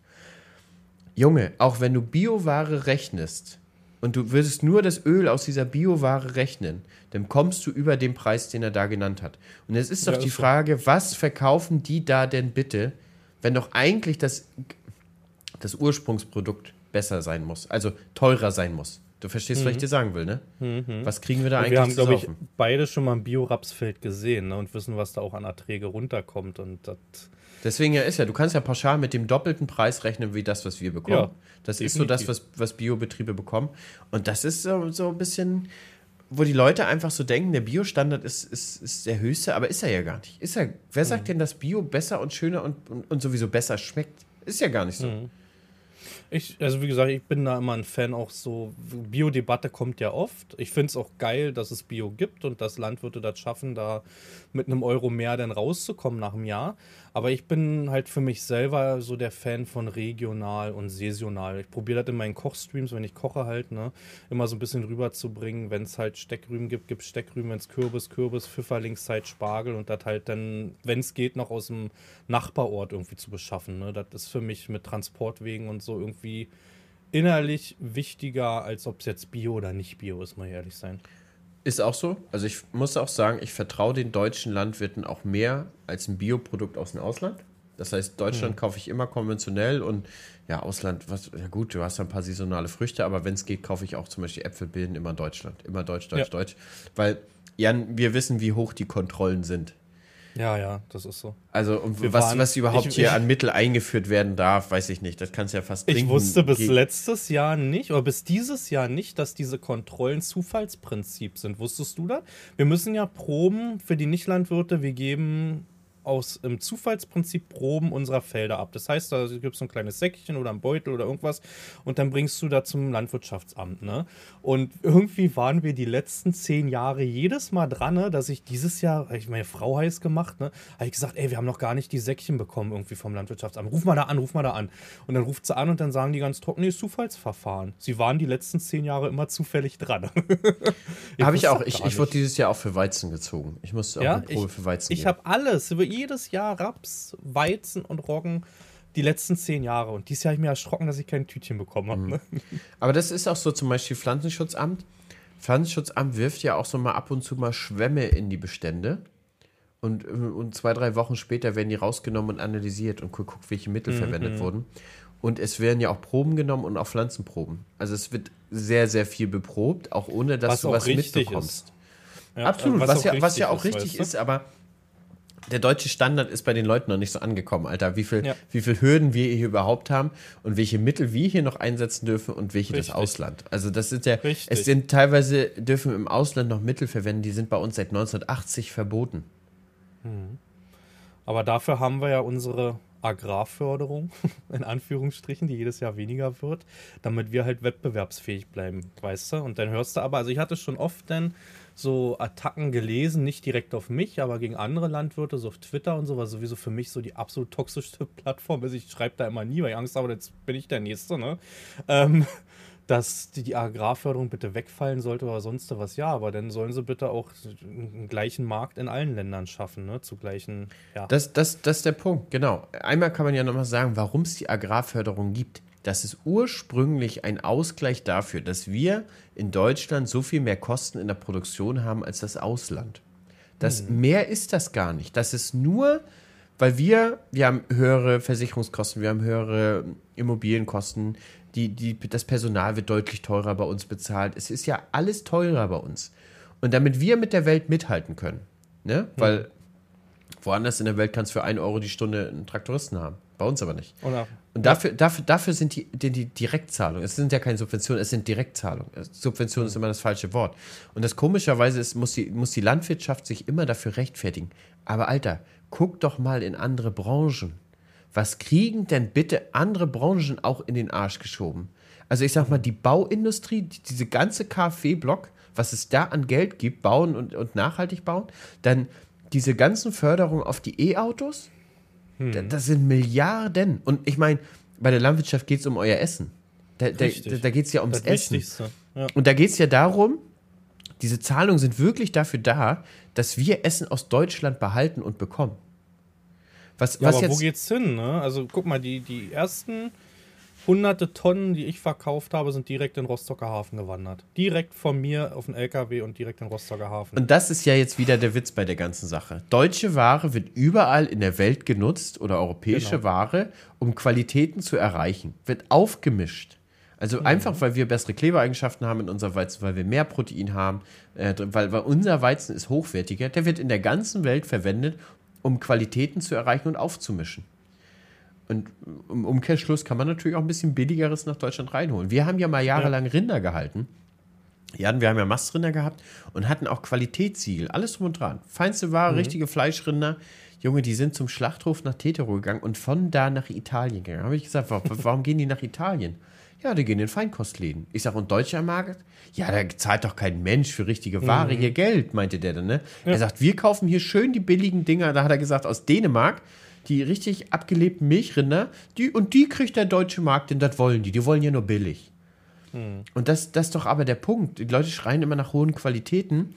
Junge, auch wenn du Bioware rechnest und du würdest nur das Öl aus dieser Bioware rechnen, dann kommst du über den Preis, den er da genannt hat. Und es ist doch Ja, die. Frage, was verkaufen die da denn bitte, wenn doch eigentlich das, das Ursprungsprodukt besser sein muss, also teurer sein muss. Du verstehst, was ich dir sagen will, ne? Was kriegen wir da Und eigentlich wir haben, zu glaube ich, beide schon mal ein Biorapsfeld gesehen ne, und wissen, was da auch an Erträge runterkommt. Und das, Deswegen ja ist ja, du kannst ja pauschal mit dem doppelten Preis rechnen, wie das, was wir bekommen. Ja, das ist so das, definitiv. was, was Biobetriebe bekommen. Und das ist so, so ein bisschen, wo die Leute einfach so denken, der Biostandard ist, ist, ist der höchste, aber ist er ja gar nicht. Ist er, wer Mhm. sagt denn, dass Bio besser und schöner und, und, und sowieso besser schmeckt? Ist ja gar nicht so. Mhm. Ich, also wie gesagt, ich bin da immer ein Fan auch so, Biodebatte kommt ja oft. Ich finde es auch geil, dass es Bio gibt und dass Landwirte das schaffen, da mit einem Euro mehr dann rauszukommen nach einem Jahr. Aber ich bin halt für mich selber so der Fan von regional und saisonal. Ich probiere das in meinen Kochstreams, wenn ich koche halt, ne, immer so ein bisschen rüberzubringen. Wenn es halt Steckrüben gibt, gibt es Steckrüben, wenn es Kürbis, Kürbis, Pfifferlingszeit, Spargel und das halt dann, wenn es geht, noch aus dem Nachbarort irgendwie zu beschaffen. Ne? Das ist für mich mit Transportwegen und so irgendwie innerlich wichtiger, als ob es jetzt Bio oder nicht Bio ist, mal ehrlich sein. Ist auch so. Also ich muss auch sagen, ich vertraue den deutschen Landwirten auch mehr als ein Bioprodukt aus dem Ausland. Das heißt, Deutschland kaufe ich immer konventionell und ja, Ausland, was, ja gut, du hast ein paar saisonale Früchte, aber wenn es geht, kaufe ich auch zum Beispiel Äpfel, Birnen immer in Deutschland. Immer Deutsch, Deutsch, Ja. Deutsch. Weil, Jan, wir wissen, wie hoch die Kontrollen sind. Ja, ja, das ist so. Also, und was, waren, was überhaupt ich, hier ich, an Mittel eingeführt werden darf, weiß ich nicht. Das kannst du ja fast Ich wusste bis letztes Jahr nicht, oder bis dieses Jahr nicht, dass diese Kontrollen Zufallsprinzip sind. Wusstest du das? Wir müssen ja Proben für die Nichtlandwirte, wir geben aus im Zufallsprinzip Proben unserer Felder ab. Das heißt, da gibt es so ein kleines Säckchen oder ein Beutel oder irgendwas und dann bringst du da zum Landwirtschaftsamt. Ne? Und irgendwie waren wir die letzten zehn Jahre jedes Mal dran, ne, dass ich dieses Jahr, ich meine Frau heiß gemacht, ne, habe ich gesagt, ey, wir haben noch gar nicht die Säckchen bekommen irgendwie vom Landwirtschaftsamt. Ruf mal da an, ruf mal da an. Und dann ruft sie an und dann sagen die ganz trocken, nee, Zufallsverfahren. Sie waren die letzten zehn Jahre immer zufällig dran. habe ich auch. Ich, ich wurde dieses Jahr auch für Weizen gezogen. Ich musste auch ja, eine Probe ich, für Weizen Ich habe alles, über jedes Jahr Raps, Weizen und Roggen die letzten zehn Jahre. Und dieses Jahr habe ich mir erschrocken, dass ich kein Tütchen bekommen habe. Mhm. Aber das ist auch so zum Beispiel Pflanzenschutzamt. Pflanzenschutzamt wirft ja auch so mal ab und zu mal Schwämme in die Bestände. Und, und zwei, drei Wochen später werden die rausgenommen und analysiert und guckt, welche Mittel mhm. verwendet wurden. Und es werden ja auch Proben genommen und auch Pflanzenproben. Also es wird sehr, sehr viel beprobt, auch ohne dass was du was mitbekommst. Ja, Absolut, was, was ja, was ja auch richtig ist, ist aber der deutsche Standard ist bei den Leuten noch nicht so angekommen, Alter. Wie viel, ja. wie viel Hürden wir hier überhaupt haben und welche Mittel wir hier noch einsetzen dürfen und welche Richtig. das Ausland. Also das sind ja, Richtig. es sind teilweise dürfen im Ausland noch Mittel verwenden, die sind bei uns seit 1980 verboten. Hm. Aber dafür haben wir ja unsere Agrarförderung, in Anführungsstrichen, die jedes Jahr weniger wird, damit wir halt wettbewerbsfähig bleiben, weißt du? Und dann hörst du aber, also ich hatte schon oft dann so Attacken gelesen, nicht direkt auf mich, aber gegen andere Landwirte, so auf Twitter und so, was sowieso für mich so die absolut toxischste Plattform ist. Ich schreibe da immer nie, weil ich Angst habe, jetzt bin ich der Nächste, ne? Ähm, dass die, die, Agrarförderung bitte wegfallen sollte oder sonst was. Ja, aber dann sollen sie bitte auch einen gleichen Markt in allen Ländern schaffen, ne? Zu gleichen, ja. Das, das, das ist der Punkt, genau. Einmal kann man ja nochmal sagen, warum es die Agrarförderung gibt. Das ist ursprünglich ein Ausgleich dafür, dass wir in Deutschland so viel mehr Kosten in der Produktion haben als das Ausland. Das mhm. mehr ist das gar nicht. Das ist nur, weil wir, wir haben höhere Versicherungskosten, wir haben höhere Immobilienkosten, die, die, das Personal wird deutlich teurer bei uns bezahlt. Es ist ja alles teurer bei uns. Und damit wir mit der Welt mithalten können, ne? weil mhm. woanders in der Welt kannst du für 1 Euro die Stunde einen Traktoristen haben. Bei uns aber nicht. Oder, und dafür, ja. dafür, dafür sind die, die, die, Direktzahlungen, es sind ja keine Subventionen, es sind Direktzahlungen. Subvention mhm. ist immer das falsche Wort. Und das komischerweise ist, muss die, muss die Landwirtschaft sich immer dafür rechtfertigen. Aber Alter, guck doch mal in andere Branchen. Was kriegen denn bitte andere Branchen auch in den Arsch geschoben? Also ich sag mal, die Bauindustrie, diese ganze KfW-Block, was es da an Geld gibt, bauen und, und nachhaltig bauen, dann diese ganzen Förderungen auf die E-Autos, hm. Das sind Milliarden. Und ich meine, bei der Landwirtschaft geht es um euer Essen. Da, da, da geht es ja ums das Essen. Ja. Und da geht es ja darum, diese Zahlungen sind wirklich dafür da, dass wir Essen aus Deutschland behalten und bekommen. Was, ja, was aber jetzt, wo geht's hin? Ne? Also guck mal, die, die ersten hunderte Tonnen, die ich verkauft habe, sind direkt in Rostocker Hafen gewandert. Direkt von mir auf den LKW und direkt in Rostocker Hafen. Und das ist ja jetzt wieder der Witz bei der ganzen Sache. Deutsche Ware wird überall in der Welt genutzt oder europäische genau. Ware, um Qualitäten zu erreichen. Wird aufgemischt. Also mhm. einfach, weil wir bessere Klebereigenschaften haben in unserem Weizen, weil wir mehr Protein haben, äh, weil, weil unser Weizen ist hochwertiger. Der wird in der ganzen Welt verwendet, um Qualitäten zu erreichen und aufzumischen. Und im Umkehrschluss kann man natürlich auch ein bisschen billigeres nach Deutschland reinholen. Wir haben ja mal jahrelang ja. Rinder gehalten. Ja, wir haben ja Mastrinder gehabt und hatten auch Qualitätssiegel, alles drum und dran. Feinste Ware, mhm. richtige Fleischrinder. Junge, die sind zum Schlachthof nach Tetero gegangen und von da nach Italien gegangen. Habe ich gesagt, warum gehen die nach Italien? Ja, die gehen in Feinkostläden. Ich sage, und deutscher Markt? Ja, da zahlt doch kein Mensch für richtige Ware mhm. hier Geld, meinte der dann. Ne? Ja. Er sagt, wir kaufen hier schön die billigen Dinger. Da hat er gesagt, aus Dänemark die richtig abgelebten Milchrinder, die, und die kriegt der deutsche Markt, denn das wollen die. Die wollen ja nur billig. Hm. Und das, das ist doch aber der Punkt. Die Leute schreien immer nach hohen Qualitäten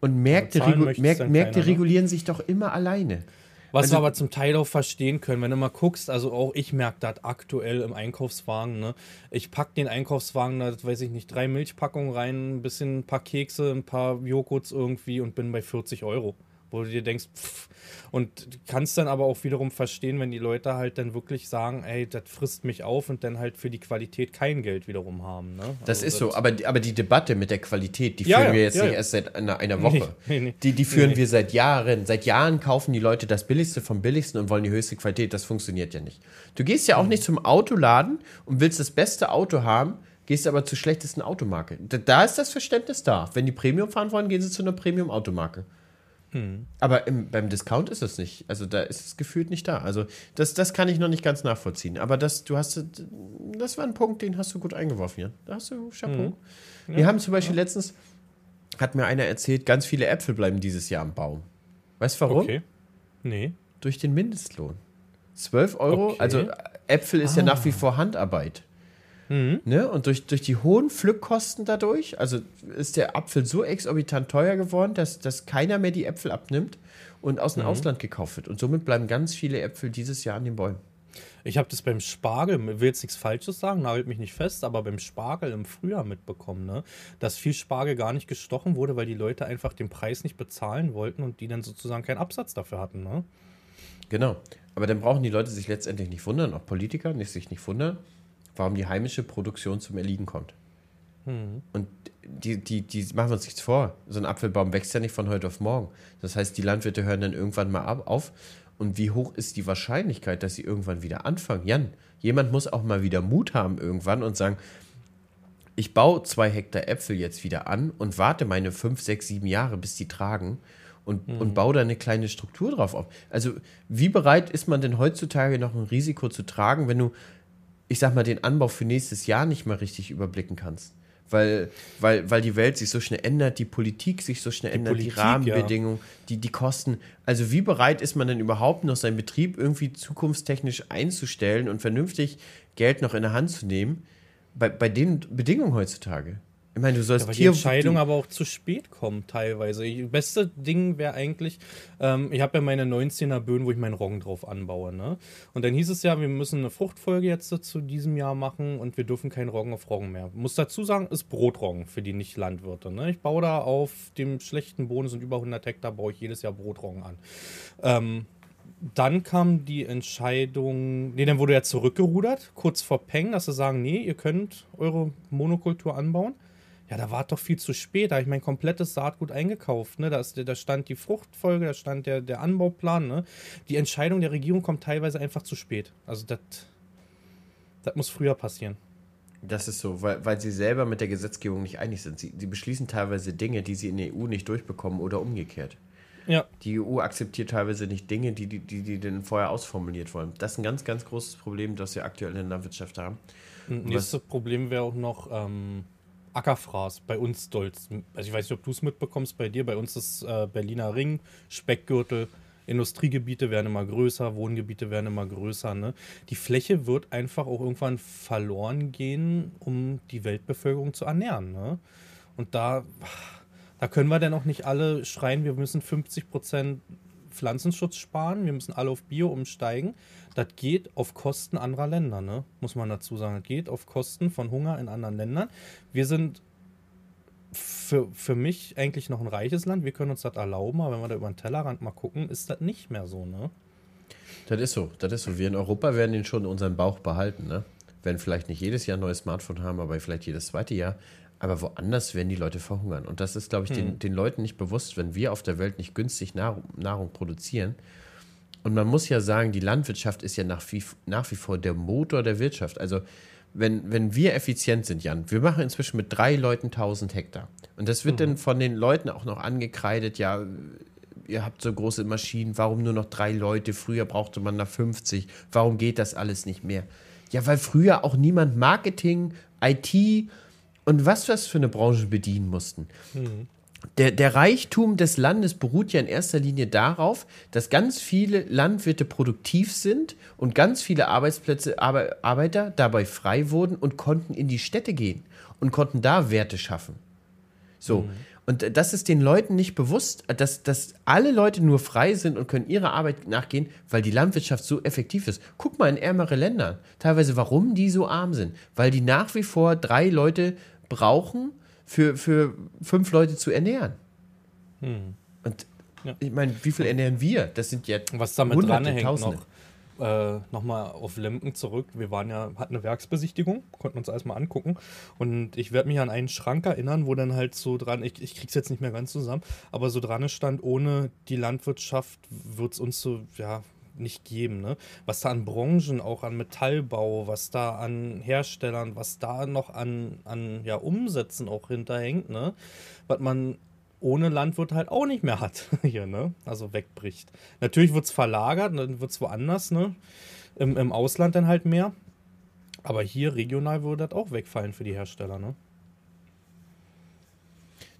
und Märkte, regu Märkte, Märkte keiner, ne? regulieren ne? sich doch immer alleine. Was also, wir aber zum Teil auch verstehen können, wenn du mal guckst, also auch ich merke das aktuell im Einkaufswagen. Ne? Ich packe den Einkaufswagen, da weiß ich nicht, drei Milchpackungen rein, ein bisschen ein paar Kekse, ein paar Joghurts irgendwie und bin bei 40 Euro. Wo du dir denkst, pff, und kannst dann aber auch wiederum verstehen, wenn die Leute halt dann wirklich sagen, ey, das frisst mich auf und dann halt für die Qualität kein Geld wiederum haben. Ne? Das also ist das so, aber, aber die Debatte mit der Qualität, die ja, führen wir jetzt ja, nicht ja. erst seit einer, einer Woche. Nee, nee, die, die führen wir seit Jahren. Seit Jahren kaufen die Leute das Billigste vom Billigsten und wollen die höchste Qualität. Das funktioniert ja nicht. Du gehst ja auch mhm. nicht zum Autoladen und willst das beste Auto haben, gehst aber zur schlechtesten Automarke. Da, da ist das Verständnis da. Wenn die Premium fahren wollen, gehen sie zu einer Premium-Automarke. Hm. Aber im, beim Discount ist es nicht. Also da ist es gefühlt nicht da. Also das, das kann ich noch nicht ganz nachvollziehen. Aber das, du hast, das war ein Punkt, den hast du gut eingeworfen, Jan. Da hast du Chapeau. Hm. Ja, Wir haben zum Beispiel ja. letztens, hat mir einer erzählt, ganz viele Äpfel bleiben dieses Jahr am Baum. Weißt du warum? Okay. Nee. Durch den Mindestlohn. 12 Euro, okay. also Äpfel ist ah. ja nach wie vor Handarbeit. Mhm. Ne? Und durch, durch die hohen Pflückkosten dadurch, also ist der Apfel so exorbitant teuer geworden, dass, dass keiner mehr die Äpfel abnimmt und aus dem mhm. Ausland gekauft wird. Und somit bleiben ganz viele Äpfel dieses Jahr an den Bäumen. Ich habe das beim Spargel, will jetzt nichts Falsches sagen, nagelt mich nicht fest, aber beim Spargel im Frühjahr mitbekommen, ne? dass viel Spargel gar nicht gestochen wurde, weil die Leute einfach den Preis nicht bezahlen wollten und die dann sozusagen keinen Absatz dafür hatten. Ne? Genau. Aber dann brauchen die Leute sich letztendlich nicht wundern, auch Politiker nicht, sich nicht wundern, warum die heimische Produktion zum Erliegen kommt. Mhm. Und die, die, die machen wir uns nichts vor. So ein Apfelbaum wächst ja nicht von heute auf morgen. Das heißt, die Landwirte hören dann irgendwann mal ab, auf. Und wie hoch ist die Wahrscheinlichkeit, dass sie irgendwann wieder anfangen? Jan, jemand muss auch mal wieder Mut haben irgendwann und sagen, ich baue zwei Hektar Äpfel jetzt wieder an und warte meine fünf, sechs, sieben Jahre, bis die tragen und, mhm. und baue da eine kleine Struktur drauf auf. Also, wie bereit ist man denn heutzutage noch ein Risiko zu tragen, wenn du ich sag mal, den Anbau für nächstes Jahr nicht mal richtig überblicken kannst. Weil, weil, weil die Welt sich so schnell ändert, die Politik sich so schnell die ändert, Politik, die Rahmenbedingungen, ja. die, die Kosten. Also wie bereit ist man denn überhaupt noch, seinen Betrieb irgendwie zukunftstechnisch einzustellen und vernünftig Geld noch in der Hand zu nehmen, bei, bei den Bedingungen heutzutage? Ich meine, du sollst ja, die Entscheidung aber auch zu spät kommen, teilweise. Das beste Ding wäre eigentlich, ähm, ich habe ja meine 19er Böden, wo ich meinen Roggen drauf anbaue. Ne? Und dann hieß es ja, wir müssen eine Fruchtfolge jetzt zu diesem Jahr machen und wir dürfen keinen Roggen auf Roggen mehr. Ich muss dazu sagen, ist Brotroggen für die Nicht-Landwirte. Ne? Ich baue da auf dem schlechten Boden, sind über 100 Hektar, baue ich jedes Jahr Brotroggen an. Ähm, dann kam die Entscheidung, nee, dann wurde ja zurückgerudert, kurz vor Peng, dass sie sagen, nee, ihr könnt eure Monokultur anbauen. Ja, da war doch viel zu spät. Da habe ich mein komplettes Saatgut eingekauft. Ne? Da, ist, da stand die Fruchtfolge, da stand der, der Anbauplan. Ne? Die Entscheidung der Regierung kommt teilweise einfach zu spät. Also das muss früher passieren. Das ist so, weil, weil sie selber mit der Gesetzgebung nicht einig sind. Sie, sie beschließen teilweise Dinge, die sie in der EU nicht durchbekommen oder umgekehrt. Ja. Die EU akzeptiert teilweise nicht Dinge, die die, die, die denn vorher ausformuliert wollen. Das ist ein ganz, ganz großes Problem, das wir aktuell in der Landwirtschaft haben. Nächstes Problem wäre auch noch, ähm, Ackerfraß bei uns stolz. Also ich weiß nicht, ob du es mitbekommst bei dir. Bei uns ist äh, Berliner Ring, Speckgürtel, Industriegebiete werden immer größer, Wohngebiete werden immer größer. Ne? Die Fläche wird einfach auch irgendwann verloren gehen, um die Weltbevölkerung zu ernähren. Ne? Und da, da können wir dann auch nicht alle schreien, wir müssen 50 Prozent Pflanzenschutz sparen, wir müssen alle auf Bio umsteigen. Das geht auf Kosten anderer Länder, ne? muss man dazu sagen. Das geht auf Kosten von Hunger in anderen Ländern. Wir sind für, für mich eigentlich noch ein reiches Land. Wir können uns das erlauben, aber wenn wir da über den Tellerrand mal gucken, ist das nicht mehr so, ne? Das ist so, das ist so. Wir in Europa werden den schon in unserem Bauch behalten, ne? Werden vielleicht nicht jedes Jahr ein neues Smartphone haben, aber vielleicht jedes zweite Jahr. Aber woanders werden die Leute verhungern. Und das ist, glaube ich, hm. den, den Leuten nicht bewusst, wenn wir auf der Welt nicht günstig Nahrung, Nahrung produzieren. Und man muss ja sagen, die Landwirtschaft ist ja nach wie, nach wie vor der Motor der Wirtschaft. Also wenn, wenn wir effizient sind, Jan, wir machen inzwischen mit drei Leuten 1000 Hektar. Und das wird mhm. dann von den Leuten auch noch angekreidet, ja, ihr habt so große Maschinen, warum nur noch drei Leute? Früher brauchte man da 50. Warum geht das alles nicht mehr? Ja, weil früher auch niemand Marketing, IT und was was für eine Branche bedienen mussten. Mhm. Der, der Reichtum des Landes beruht ja in erster Linie darauf, dass ganz viele Landwirte produktiv sind und ganz viele Arbeitsplätze, Arbe Arbeiter dabei frei wurden und konnten in die Städte gehen und konnten da Werte schaffen. So. Mhm. Und das ist den Leuten nicht bewusst, dass, dass alle Leute nur frei sind und können ihrer Arbeit nachgehen, weil die Landwirtschaft so effektiv ist. Guck mal in ärmere Länder, teilweise warum die so arm sind. Weil die nach wie vor drei Leute brauchen, für, für fünf Leute zu ernähren. Hm. Und Ja. Ich meine, wie viel ernähren wir? Das sind ja Was damit dranhängt noch, äh, nochmal auf Lemken zurück. Wir waren ja, hatten eine Werksbesichtigung, konnten uns alles mal angucken. Und ich werde mich an einen Schrank erinnern, wo dann halt so dran, ich, ich krieg's jetzt nicht mehr ganz zusammen, aber so dran stand, ohne die Landwirtschaft wird es uns so, ja, nicht geben. Ne? Was da an Branchen, auch an Metallbau, was da an Herstellern, was da noch an, an ja, Umsätzen auch hinterhängt, ne? was man ohne Landwirt halt auch nicht mehr hat hier, ne? Also wegbricht. Natürlich wird es verlagert, dann wird es woanders, ne? Im, Im Ausland dann halt mehr. Aber hier regional würde das auch wegfallen für die Hersteller, ne?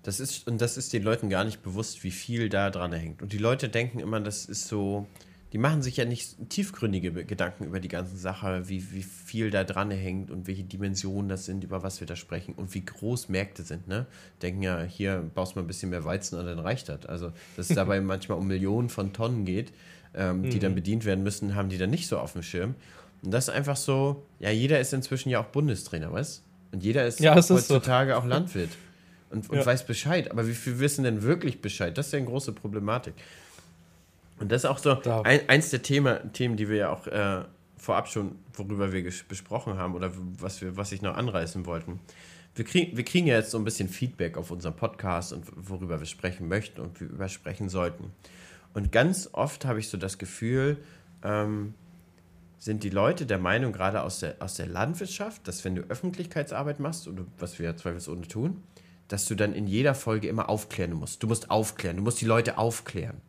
Das ist, und das ist den Leuten gar nicht bewusst, wie viel da dran hängt. Und die Leute denken immer, das ist so, die machen sich ja nicht tiefgründige Gedanken über die ganze Sache, wie, wie viel da dran hängt und welche Dimensionen das sind, über was wir da sprechen und wie groß Märkte sind. Ne? Denken ja, hier baust mal ein bisschen mehr Weizen und dann reicht das. Also, dass es dabei manchmal um Millionen von Tonnen geht, ähm, mhm. die dann mhm. bedient werden müssen, haben die dann nicht so auf dem Schirm. Und das ist einfach so, ja, jeder ist inzwischen ja auch Bundestrainer, was? Und jeder ist, ja, ist heutzutage so. auch Landwirt und, und ja. weiß Bescheid. Aber wie viel wissen denn wirklich Bescheid? Das ist ja eine große Problematik. Und das ist auch so ein, eins der Thema, Themen, die wir ja auch äh, vorab schon, worüber wir besprochen haben oder was wir, was ich noch anreißen wollten. Wir, krieg, wir kriegen ja jetzt so ein bisschen Feedback auf unserem Podcast und worüber wir sprechen möchten und wir über sprechen sollten. Und ganz oft habe ich so das Gefühl, ähm, sind die Leute der Meinung, gerade aus der, aus der Landwirtschaft, dass wenn du Öffentlichkeitsarbeit machst, oder was wir ja zweifelsohne tun, dass du dann in jeder Folge immer aufklären musst. Du musst aufklären, du musst die Leute aufklären.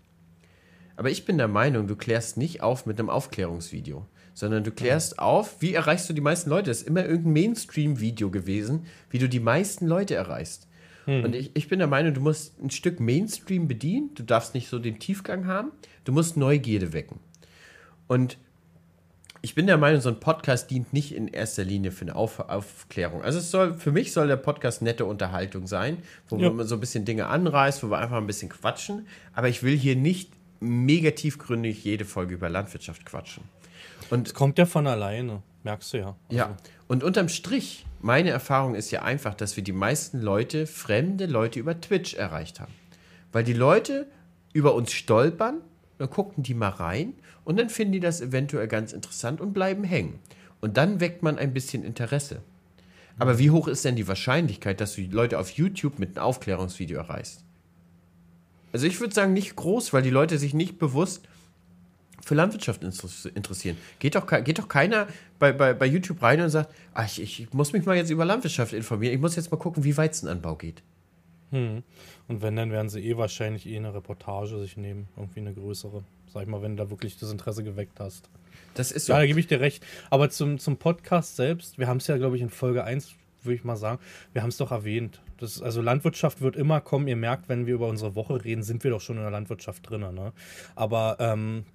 Aber ich bin der Meinung, du klärst nicht auf mit einem Aufklärungsvideo, sondern du klärst auf, wie erreichst du die meisten Leute? Das ist immer irgendein Mainstream-Video gewesen, wie du die meisten Leute erreichst. Hm. Und ich, ich bin der Meinung, du musst ein Stück Mainstream bedienen, du darfst nicht so den Tiefgang haben, du musst Neugierde wecken. Und ich bin der Meinung, so ein Podcast dient nicht in erster Linie für eine Auf Aufklärung. Also es soll, für mich soll der Podcast nette Unterhaltung sein, wo ja. man so ein bisschen Dinge anreißt, wo wir einfach ein bisschen quatschen. Aber ich will hier nicht mega tiefgründig jede Folge über Landwirtschaft quatschen. Und es kommt ja von alleine, merkst du ja. Also. Ja, und unterm Strich, meine Erfahrung ist ja einfach, dass wir die meisten Leute, fremde Leute über Twitch erreicht haben. Weil die Leute über uns stolpern, dann gucken die mal rein und dann finden die das eventuell ganz interessant und bleiben hängen. Und dann weckt man ein bisschen Interesse. Aber wie hoch ist denn die Wahrscheinlichkeit, dass du die Leute auf YouTube mit einem Aufklärungsvideo erreichst? Also ich würde sagen, nicht groß, weil die Leute sich nicht bewusst für Landwirtschaft interessieren. Geht doch, geht doch keiner bei, bei, bei YouTube rein und sagt, ach, ich, ich muss mich mal jetzt über Landwirtschaft informieren, ich muss jetzt mal gucken, wie Weizenanbau geht. Hm. Und wenn, dann werden sie eh wahrscheinlich eh eine Reportage sich nehmen, irgendwie eine größere. Sag ich mal, wenn du da wirklich das Interesse geweckt hast. Das ist so. Ja, da gebe ich dir recht. Aber zum, zum Podcast selbst, wir haben es ja, glaube ich, in Folge 1 würde ich mal sagen. Wir haben es doch erwähnt. Das, also Landwirtschaft wird immer kommen. Ihr merkt, wenn wir über unsere Woche reden, sind wir doch schon in der Landwirtschaft drin. Ne? Aber ähm,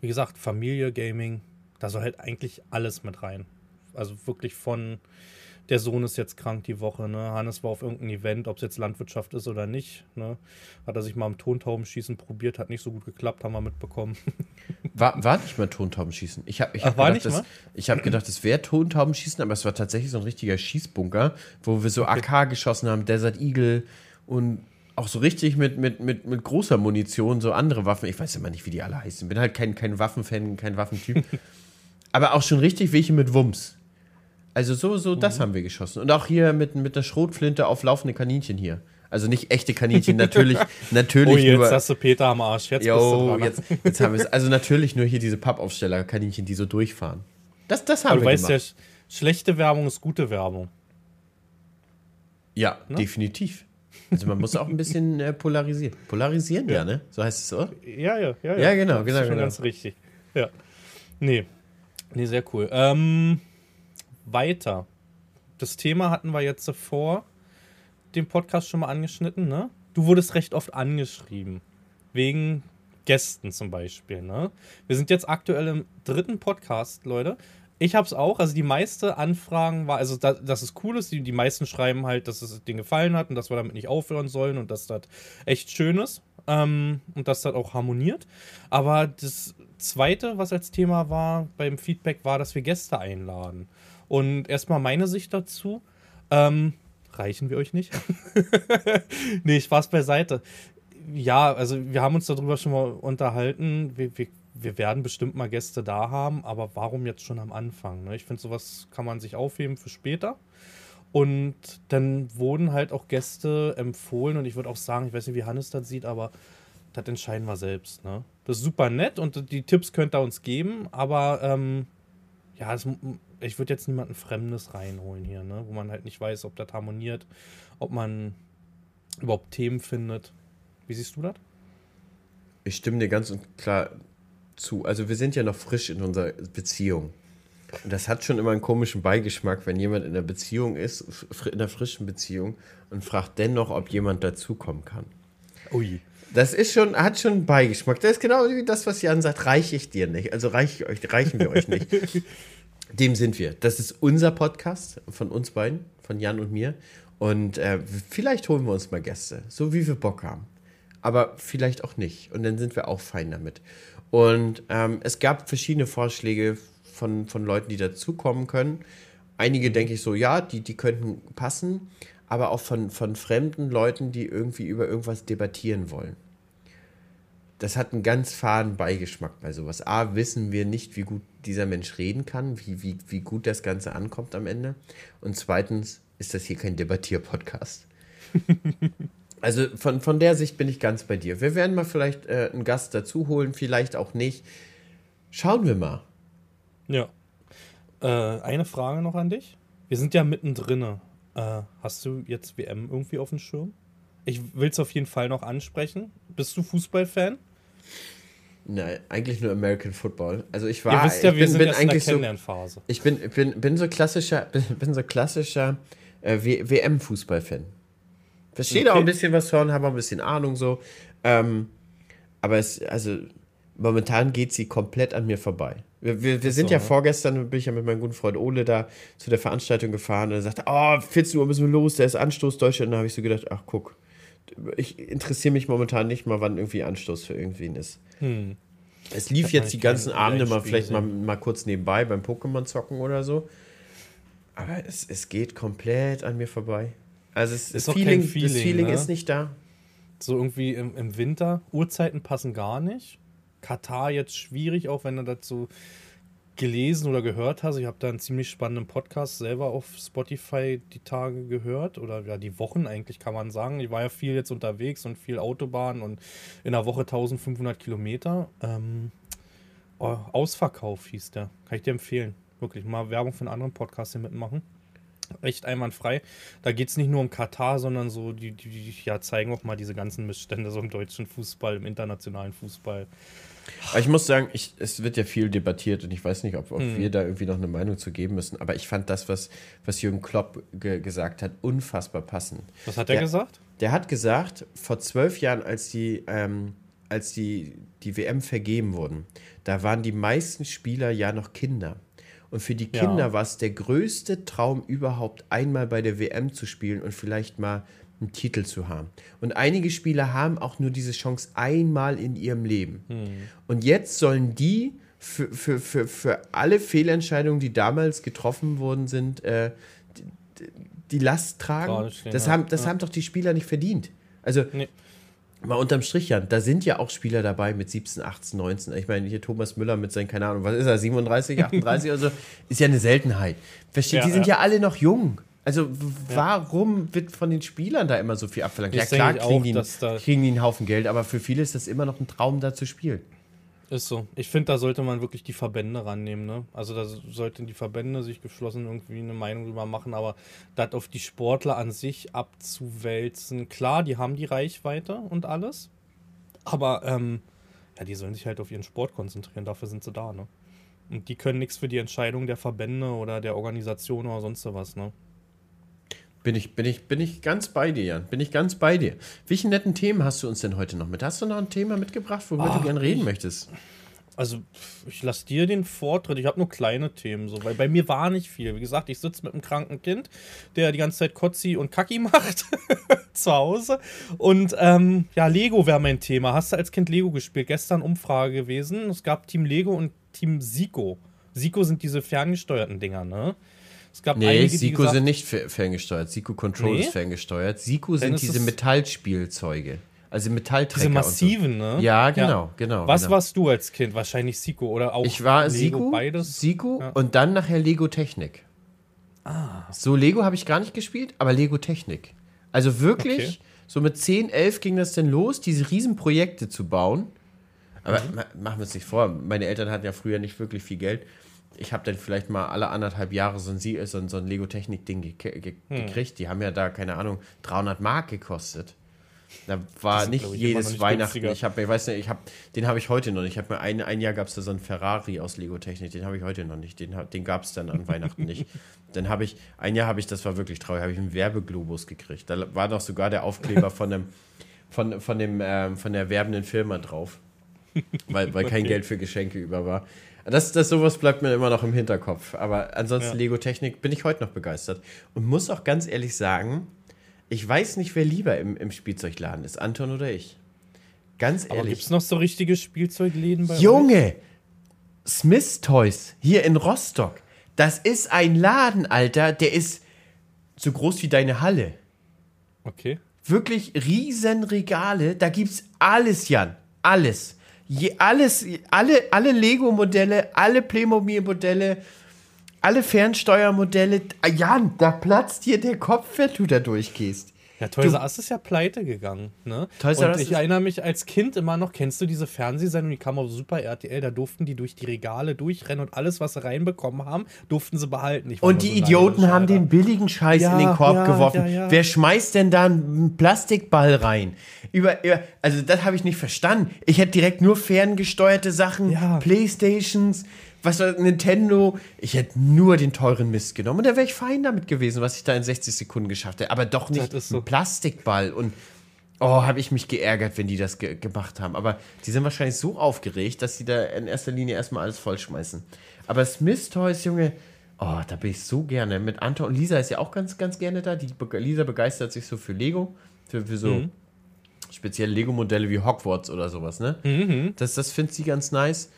wie gesagt, Familie, Gaming, da soll halt eigentlich alles mit rein. Also wirklich von der Sohn ist jetzt krank die Woche, ne? Hannes war auf irgendeinem Event, ob es jetzt Landwirtschaft ist oder nicht, ne? Hat er sich mal am Tontaubenschießen probiert, hat nicht so gut geklappt, haben wir mitbekommen. War, war nicht mal Tontaubenschießen. Ich habe ich hab gedacht, das, ich hab gedacht, es wäre Tontaubenschießen, aber es war tatsächlich so ein richtiger Schießbunker, wo wir so okay. AK geschossen haben, Desert Eagle und auch so richtig mit, mit, mit, mit großer Munition, so andere Waffen. Ich weiß immer nicht, wie die alle heißen. Bin halt kein, kein Waffenfan, kein Waffentyp. aber auch schon richtig welche mit Wumms. Also so, so, mhm. das haben wir geschossen. Und auch hier mit, mit der Schrotflinte auf laufende Kaninchen hier. Also nicht echte Kaninchen, natürlich, natürlich. Oh, jetzt nur, hast du Peter am Arsch. Jetzt, yo, jetzt, jetzt haben wir es. Also natürlich nur hier diese Pappaufsteller-Kaninchen, die so durchfahren. Das, das haben Aber wir du weißt ja, schlechte Werbung ist gute Werbung. Ja, ne? definitiv. Also man muss auch ein bisschen äh, polarisieren. Polarisieren, ja. ja, ne? So heißt es, oder? Ja, ja, ja. Ja, ja genau, genau. Das ist schon genau. ganz richtig. Ja. Nee. Nee, sehr cool. Ähm, weiter. Das Thema hatten wir jetzt vor dem Podcast schon mal angeschnitten, ne? Du wurdest recht oft angeschrieben. Wegen Gästen zum Beispiel, ne? Wir sind jetzt aktuell im dritten Podcast, Leute. Ich hab's auch, also die meiste Anfragen war, also da, dass es cool ist, die, die meisten schreiben halt, dass es denen gefallen hat und dass wir damit nicht aufhören sollen und dass das echt schön ist ähm, und dass das auch harmoniert. Aber das zweite, was als Thema war beim Feedback, war, dass wir Gäste einladen. Und erstmal meine Sicht dazu. Ähm, reichen wir euch nicht? nee, Spaß beiseite. ja, also wir haben uns darüber schon mal unterhalten. Wir, wir, wir werden bestimmt mal Gäste da haben, aber warum jetzt schon am Anfang? Ne? Ich finde, sowas kann man sich aufheben für später. Und dann wurden halt auch Gäste empfohlen und ich würde auch sagen, ich weiß nicht, wie Hannes das sieht, aber das entscheiden wir selbst. Ne? Das ist super nett und die Tipps könnt ihr uns geben, aber ähm, ja, das, ich würde jetzt niemanden Fremdes reinholen hier, ne? wo man halt nicht weiß, ob das harmoniert, ob man überhaupt Themen findet. Wie siehst du das? Ich stimme dir ganz und klar zu. Also wir sind ja noch frisch in unserer Beziehung. Und das hat schon immer einen komischen Beigeschmack, wenn jemand in einer Beziehung ist, in einer frischen Beziehung, und fragt dennoch, ob jemand dazukommen kann. Ui. Das ist schon, hat schon einen Beigeschmack. Das ist genau wie das, was Jan sagt, reiche ich dir nicht. Also reiche ich euch, reichen wir euch nicht. Dem sind wir. Das ist unser Podcast von uns beiden, von Jan und mir. Und äh, vielleicht holen wir uns mal Gäste, so wie wir Bock haben. Aber vielleicht auch nicht. Und dann sind wir auch fein damit. Und ähm, es gab verschiedene Vorschläge von, von Leuten, die dazukommen können. Einige denke ich so, ja, die, die könnten passen, aber auch von, von fremden Leuten, die irgendwie über irgendwas debattieren wollen. Das hat einen ganz faden Beigeschmack bei sowas. A, wissen wir nicht, wie gut dieser Mensch reden kann, wie, wie, wie gut das Ganze ankommt am Ende. Und zweitens ist das hier kein Debattier-Podcast. also von, von der Sicht bin ich ganz bei dir. Wir werden mal vielleicht äh, einen Gast dazu holen, vielleicht auch nicht. Schauen wir mal. Ja. Äh, eine Frage noch an dich. Wir sind ja mittendrin. Äh, hast du jetzt WM irgendwie auf dem Schirm? Ich will es auf jeden Fall noch ansprechen. Bist du Fußballfan? Nein, eigentlich nur American Football. Also ich war, Ihr wisst ja, ich wir bin, sind bin eigentlich in der so, ich bin, bin, bin so klassischer, bin, bin so klassischer äh, WM-Fußball-Fan. Verstehe okay. auch ein bisschen was von, habe auch ein bisschen Ahnung so. Ähm, aber es, also momentan geht sie komplett an mir vorbei. Wir, wir, wir sind so, ja ne? vorgestern, bin ich ja mit meinem guten Freund Ole da zu der Veranstaltung gefahren und er sagte, oh, 14 Uhr müssen wir los, der ist Anstoß Deutschland. Und da habe ich so gedacht, ach guck, ich interessiere mich momentan nicht mal, wann irgendwie Anstoß für irgendwen ist. Hm. Es lief jetzt die ganzen Abende mal vielleicht mal, mal kurz nebenbei beim Pokémon zocken oder so. Aber es, es geht komplett an mir vorbei. Also es, das, Feeling, Feeling, das Feeling ne? ist nicht da. So irgendwie im, im Winter, Uhrzeiten passen gar nicht. Katar jetzt schwierig, auch wenn du dazu gelesen oder gehört hast. Ich habe da einen ziemlich spannenden Podcast selber auf Spotify die Tage gehört oder ja die Wochen eigentlich kann man sagen. Ich war ja viel jetzt unterwegs und viel Autobahn und in der Woche 1500 Kilometer. Ähm, oh, Ausverkauf hieß der. Kann ich dir empfehlen. Wirklich mal Werbung für einen anderen Podcast hier mitmachen. Echt einwandfrei. Da geht es nicht nur um Katar, sondern so, die, die, die ja, zeigen auch mal diese ganzen Missstände so im deutschen Fußball, im internationalen Fußball. Aber ich muss sagen, ich, es wird ja viel debattiert und ich weiß nicht, ob, ob hm. wir da irgendwie noch eine Meinung zu geben müssen. Aber ich fand das, was, was Jürgen Klopp ge gesagt hat, unfassbar passend. Was hat er der, gesagt? Der hat gesagt, vor zwölf Jahren, als die, ähm, als die, die WM vergeben wurden, da waren die meisten Spieler ja noch Kinder. Und für die Kinder ja. war es der größte Traum überhaupt, einmal bei der WM zu spielen und vielleicht mal einen Titel zu haben. Und einige Spieler haben auch nur diese Chance einmal in ihrem Leben. Hm. Und jetzt sollen die für, für, für, für alle Fehlentscheidungen, die damals getroffen worden sind, äh, die, die, Last tragen. Stehen, das, haben, das ja. haben doch die Spieler nicht verdient. Also nee. mal unterm Strich, Jan, da sind ja auch Spieler dabei mit 17, 18, 19. Ich meine, hier Thomas Müller mit seinen, keine Ahnung, was ist er, 37, 38 oder so, ist ja eine Seltenheit. Versteht, ja, die sind ja. ja alle noch jung. Also warum wird von den Spielern da immer so viel abverlangt? Ich ja klar kriegen, auch, die, kriegen die einen Haufen Geld, aber für viele ist das immer noch ein Traum, da zu spielen. Ist so. Ich finde, da sollte man wirklich die Verbände rannehmen. Ne? Also da sollten die Verbände sich geschlossen irgendwie eine Meinung drüber machen, aber das auf die Sportler an sich abzuwälzen, klar, die haben die Reichweite und alles, aber ähm, ja, die sollen sich halt auf ihren Sport konzentrieren, dafür sind sie da. Ne? Und die können nichts für die Entscheidung der Verbände oder der Organisation oder sonst was. Ne? Bin ich, bin, ich, bin ich ganz bei dir, Jan. Bin ich ganz bei dir. Welche netten Themen hast du uns denn heute noch mit? Hast du noch ein Thema mitgebracht, worüber Ach, du gerne reden ich, möchtest? Also, ich lasse dir den Vortritt. Ich habe nur kleine Themen, so, weil bei mir war nicht viel. Wie gesagt, ich sitze mit einem kranken Kind, der die ganze Zeit Kotzi und Kacki macht zu Hause. Und ähm, ja, Lego wäre mein Thema. Hast du als Kind Lego gespielt? Gestern Umfrage gewesen. Es gab Team Lego und Team Siko. Siko sind diese ferngesteuerten Dinger, ne? Es gab nee, einige, Siku gesagt, sind nicht ferngesteuert. Siku Control nee? ist ferngesteuert. Siku sind diese Metallspielzeuge. Also Metallträger. Diese massiven, so. ne? Ja, genau, genau. Was genau. warst du als Kind? Wahrscheinlich Siko oder auch Ich war Lego, Siku, beides. Siku Ja. und dann nachher Lego Technik. Ah. So Lego habe ich gar nicht gespielt, aber Lego Technik. Also wirklich, Okay. so mit 10, 11 ging das denn los, diese Riesenprojekte zu bauen. Aber Mhm. ma machen wir uns nicht vor, meine Eltern hatten ja früher nicht wirklich viel Geld. Ich habe dann vielleicht mal alle anderthalb Jahre so ein, so ein, so ein Lego Technik-Ding ge ge Hm. gekriegt. Die haben ja da, keine Ahnung, 300 Mark gekostet. Da war sind, nicht ich, jedes nicht Weihnachten. günstiger. Ich habe, ich weiß nicht, ich habe, den habe ich heute noch nicht. Ich habe mir ein, ein Jahr gab es da so einen Ferrari aus Lego Technik. Den habe ich heute noch nicht. Den, den gab es dann an Weihnachten nicht. Dann habe ich ein Jahr habe ich, das war wirklich traurig, habe ich einen Werbeglobus gekriegt. Da war doch sogar der Aufkleber von dem, von, von dem, ähm, von der werbenden Firma drauf, weil, weil kein Okay. Geld für Geschenke über war. Das, das sowas bleibt mir immer noch im Hinterkopf. Aber ansonsten Ja. Lego Technik bin ich heute noch begeistert und muss auch ganz ehrlich sagen, ich weiß nicht, wer lieber im, im Spielzeugladen ist, Anton oder ich. Ganz ehrlich. gibt es noch so richtige Spielzeugläden bei euch? Junge! Smith Toys hier in Rostock. Das ist ein Laden, Alter, der ist so groß wie deine Halle. Okay. Wirklich riesen Regale. Da gibt's alles, Jan. Alles. Je, alles, alle, alle Lego-Modelle, alle Playmobil-Modelle, alle Fernsteuermodelle. Ah, Jan, da platzt dir der Kopf, wenn du da durchgehst. Ja, Toys R Us ist ja pleite gegangen, ne? Toys R und ich erinnere mich als Kind immer noch, kennst du diese Fernsehsendung, die kam auf Super RTL, da durften die durch die Regale durchrennen und alles, was sie reinbekommen haben, durften sie behalten. Und die so Idioten haben den billigen Scheiß Ja, in den Korb ja, geworfen. ja. Wer schmeißt denn da einen Plastikball rein? Über, über, also das habe ich nicht verstanden. Ich hätte direkt nur ferngesteuerte Sachen. Playstations, was war Nintendo. Ich hätte nur den teuren Mist genommen. Und da wäre ich fein damit gewesen, was ich da in 60 Sekunden geschafft hätte. Aber doch nicht so. ein Plastikball. Und oh, habe ich mich geärgert, wenn die das ge gemacht haben. Aber die sind wahrscheinlich so aufgeregt, dass sie da in erster Linie erstmal alles vollschmeißen. Aber Smith Toys, Junge, oh, da bin ich so gerne. Mit Anton und Lisa ist ja auch ganz, ganz gerne da. Die, Be- Lisa begeistert sich so für Lego, für, für so Mhm. spezielle Lego-Modelle wie Hogwarts oder sowas, ne? Mhm. Das, das findet sie ganz nice.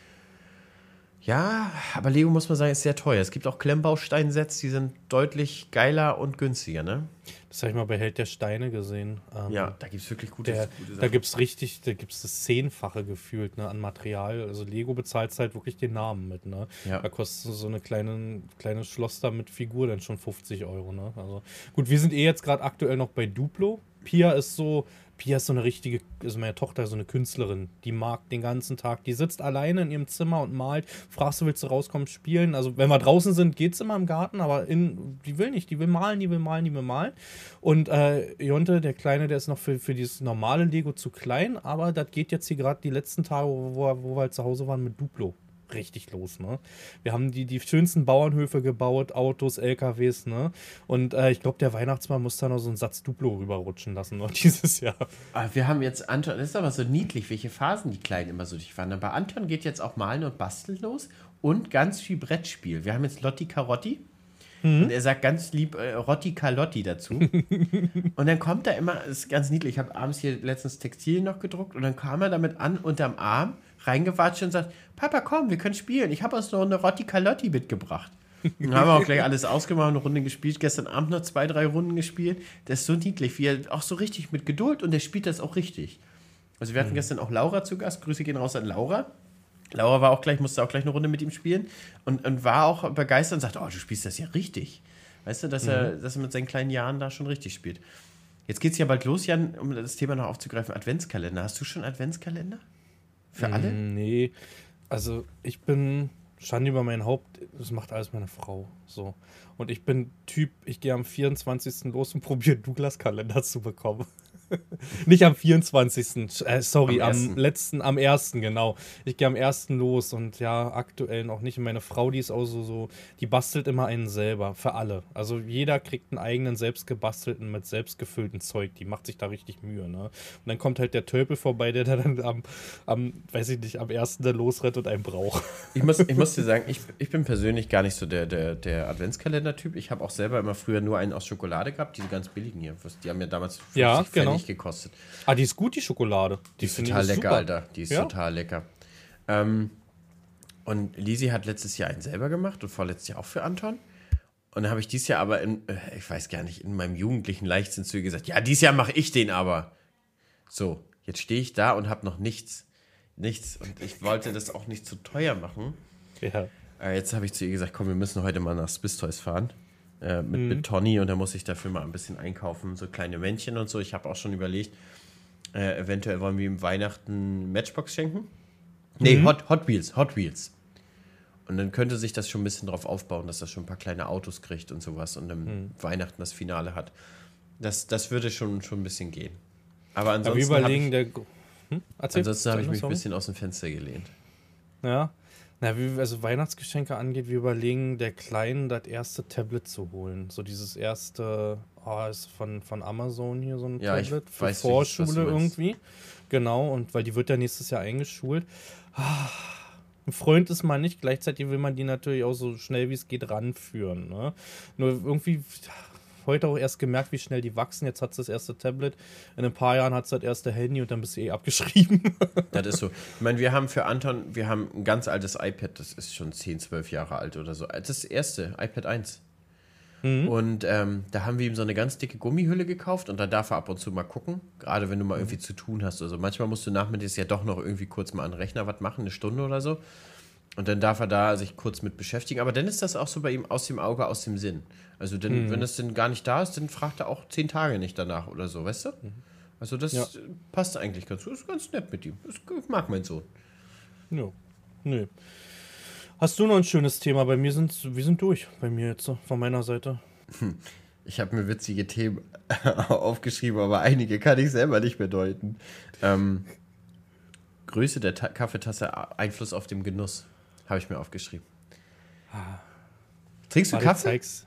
Ja, aber Lego muss man sagen, ist sehr teuer. Es gibt auch Klemmbausteinsets, die sind deutlich geiler und günstiger, ne? Das habe ich mal bei Held der Steine gesehen. Ähm, Ja, da gibt es wirklich gute, Der, gute da gibt es richtig, da gibt es das Zehnfache gefühlt ne, an Material. Also Lego bezahlt halt wirklich den Namen mit. Ne? Ja. Da kostet so eine kleine, kleines Schloss da mit Figur dann schon 50 Euro. Ne? Also gut, wir sind eh jetzt gerade aktuell noch bei Duplo. Pia ist so, Pia ist so eine richtige, also meine Tochter ist so eine Künstlerin, die mag den ganzen Tag, die sitzt alleine in ihrem Zimmer und malt. Fragst du, willst du rauskommen, spielen? Also wenn wir draußen sind, geht's immer im Garten, aber in, die will nicht, die will malen, die will malen, die will malen. Und äh, Jonte, der Kleine, der ist noch für, für dieses normale Lego zu klein, aber das geht jetzt hier gerade die letzten Tage, wo, wo, wo wir halt zu Hause waren mit Duplo. Richtig los, ne? Wir haben die, die schönsten Bauernhöfe gebaut, Autos, LKWs, ne? Und äh, ich glaube, der Weihnachtsmann muss da noch so einen Satz Duplo rüberrutschen lassen, noch dieses Jahr. Ah, Wir haben jetzt Anton, das ist aber so niedlich, welche Phasen die Kleinen immer so durchwandern. Bei Anton geht jetzt auch Malen und Basteln los und ganz viel Brettspiel. Wir haben jetzt Lotti Carotti und er sagt ganz lieb äh, Rotti Calotti dazu. und dann kommt er immer, ist ganz niedlich, ich habe abends hier letztens Textilien noch gedruckt und dann kam er damit an, unterm Arm, reingewatscht und sagt, Papa, komm, wir können spielen. Ich habe uns noch eine Rotti Calotti mitgebracht. Dann haben wir auch gleich alles ausgemacht, eine Runde gespielt. Gestern Abend noch zwei, drei Runden gespielt. Das ist so niedlich, wie er auch so richtig mit Geduld und der spielt das auch richtig. Also wir hatten gestern auch Laura zu Gast. Grüße gehen raus an Laura. Laura war auch gleich, musste auch gleich eine Runde mit ihm spielen und, und war auch begeistert und sagte, oh, du spielst das ja richtig. Weißt du, dass, er, dass er mit seinen kleinen Jahren da schon richtig spielt. Jetzt geht es ja bald los, Jan, um das Thema noch aufzugreifen. Adventskalender. Hast du schon Adventskalender? Für alle? Mm, Nee, also ich bin Schande über mein Haupt, das macht alles meine Frau. So. Und ich bin Typ, ich gehe am 24. los und probiere Douglas-Kalender zu bekommen. Nicht am 24. Äh, sorry, Am am, letzten, am 1. genau. Ich gehe am 1. los und ja, aktuell noch nicht. Und meine Frau, die ist auch so, so, die bastelt immer einen selber, für alle. Also jeder kriegt einen eigenen selbst gebastelten, mit selbst gefüllten Zeug. Die macht sich da richtig Mühe, ne? Und dann kommt halt der Tölpel vorbei, der dann am, am weiß ich nicht, am 1. dann losrennt und einen braucht. Ich muss, ich muss dir sagen, ich, ich bin persönlich gar nicht so der, der, der Adventskalender-Typ. Ich habe auch selber immer früher nur einen aus Schokolade gehabt, diese ganz billigen hier. Die haben ja damals 50 Ja, genau. Pfennig gekostet. Ah, die ist gut, die Schokolade. Die ist finde total lecker, super. Alter. Die ist Ja. total lecker. Ähm, und Lisi hat letztes Jahr einen selber gemacht und vorletztes Jahr auch für Anton. Und dann habe ich dieses Jahr aber, in, äh, ich weiß gar nicht, in meinem jugendlichen Leichtsinn zu ihr gesagt, ja, dieses Jahr mache ich den aber. So, Jetzt stehe ich da und habe noch nichts. Nichts. Und ich wollte das auch nicht zu teuer machen. Ja. Äh, jetzt habe ich zu ihr gesagt, komm, wir müssen heute mal nach Spistoys fahren. Äh, mit, mhm. mit Tony und da muss ich dafür mal ein bisschen einkaufen, so kleine Männchen und so. Ich habe auch schon überlegt, äh, eventuell wollen wir ihm Weihnachten Matchbox schenken. Nee, mhm. Hot, Hot Wheels, Hot Wheels. Und dann könnte sich das schon ein bisschen drauf aufbauen, dass er schon ein paar kleine Autos kriegt und sowas und dann mhm. Weihnachten das Finale hat. Das, das würde schon, schon ein bisschen gehen. Aber ansonsten. Aber überlegen, ich, der. Hm? ansonsten habe ich mich ein bisschen aus dem Fenster gelehnt. Ja. Na, wie also Weihnachtsgeschenke angeht, wir überlegen, der Kleinen das erste Tablet zu holen. So dieses erste, oh, ist von, von Amazon hier so ein ja, Tablet für weiß, Vorschule irgendwie. Genau, und weil die wird ja nächstes Jahr eingeschult. Ah, ein Freund ist man nicht, gleichzeitig will man die natürlich auch so schnell wie es geht ranführen. Ne? Nur irgendwie heute auch erst gemerkt, wie schnell die wachsen. Jetzt hat sie das erste Tablet. In ein paar Jahren hat sie das erste Handy und dann bist du eh abgeschrieben. das ist so. Ich meine, wir haben für Anton, wir haben ein ganz altes iPad, das ist schon 10, 12 Jahre alt oder so. Das erste, iPad 1. Mhm. Und ähm, da haben wir ihm so eine ganz dicke Gummihülle gekauft und da darf er ab und zu mal gucken. Gerade wenn du mal mhm. irgendwie zu tun hast. Also manchmal musst du nachmittags ja doch noch irgendwie kurz mal an den Rechner was machen, eine Stunde oder so. Und dann darf er da sich kurz mit beschäftigen. Aber dann ist das auch so bei ihm aus dem Auge, aus dem Sinn. Also denn, mhm. wenn das denn gar nicht da ist, dann fragt er auch zehn Tage nicht danach oder so, weißt du? Mhm. Also das ja. passt eigentlich ganz gut. Ist ganz nett mit ihm. Das mag mein Sohn. Ja. Nö. Hast du noch ein schönes Thema? Bei mir sind wir sind durch. Bei mir jetzt von meiner Seite. Ich habe mir witzige Themen aufgeschrieben, aber einige kann ich selber nicht mehr deuten. Ähm, Größe der Ta Kaffeetasse, Einfluss auf den Genuss. Habe ich mir aufgeschrieben. Ah. Trinkst du Warte, Kaffee? Trinkst,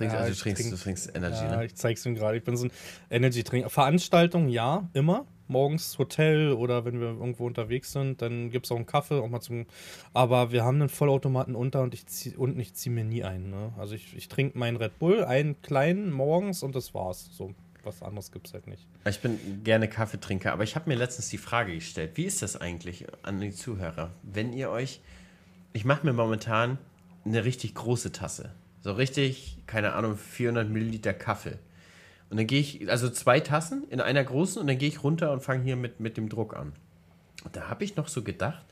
ja, also du, trinkst, trink, du trinkst Energy, ja, ne? ich zeig's ihm gerade. Ich bin so ein Energy-Trinker. Veranstaltungen, ja, immer. Morgens Hotel oder wenn wir irgendwo unterwegs sind, dann gibt es auch einen Kaffee, auch mal zum. Aber wir haben einen Vollautomaten unter und ich zieh, unten, ich ziehe mir nie einen. Ne? Also ich, ich trinke meinen Red Bull, einen kleinen morgens und das war's. So, was anderes gibt es halt nicht. Ich bin gerne Kaffeetrinker, aber ich habe mir letztens die Frage gestellt, wie ist das eigentlich an die Zuhörer, wenn ihr euch ich mache mir momentan eine richtig große Tasse. So richtig, keine Ahnung, 400 Milliliter Kaffee. Und dann gehe ich, also zwei Tassen in einer großen und dann gehe ich runter und fange hier mit, mit dem Druck an. Und da habe ich noch so gedacht,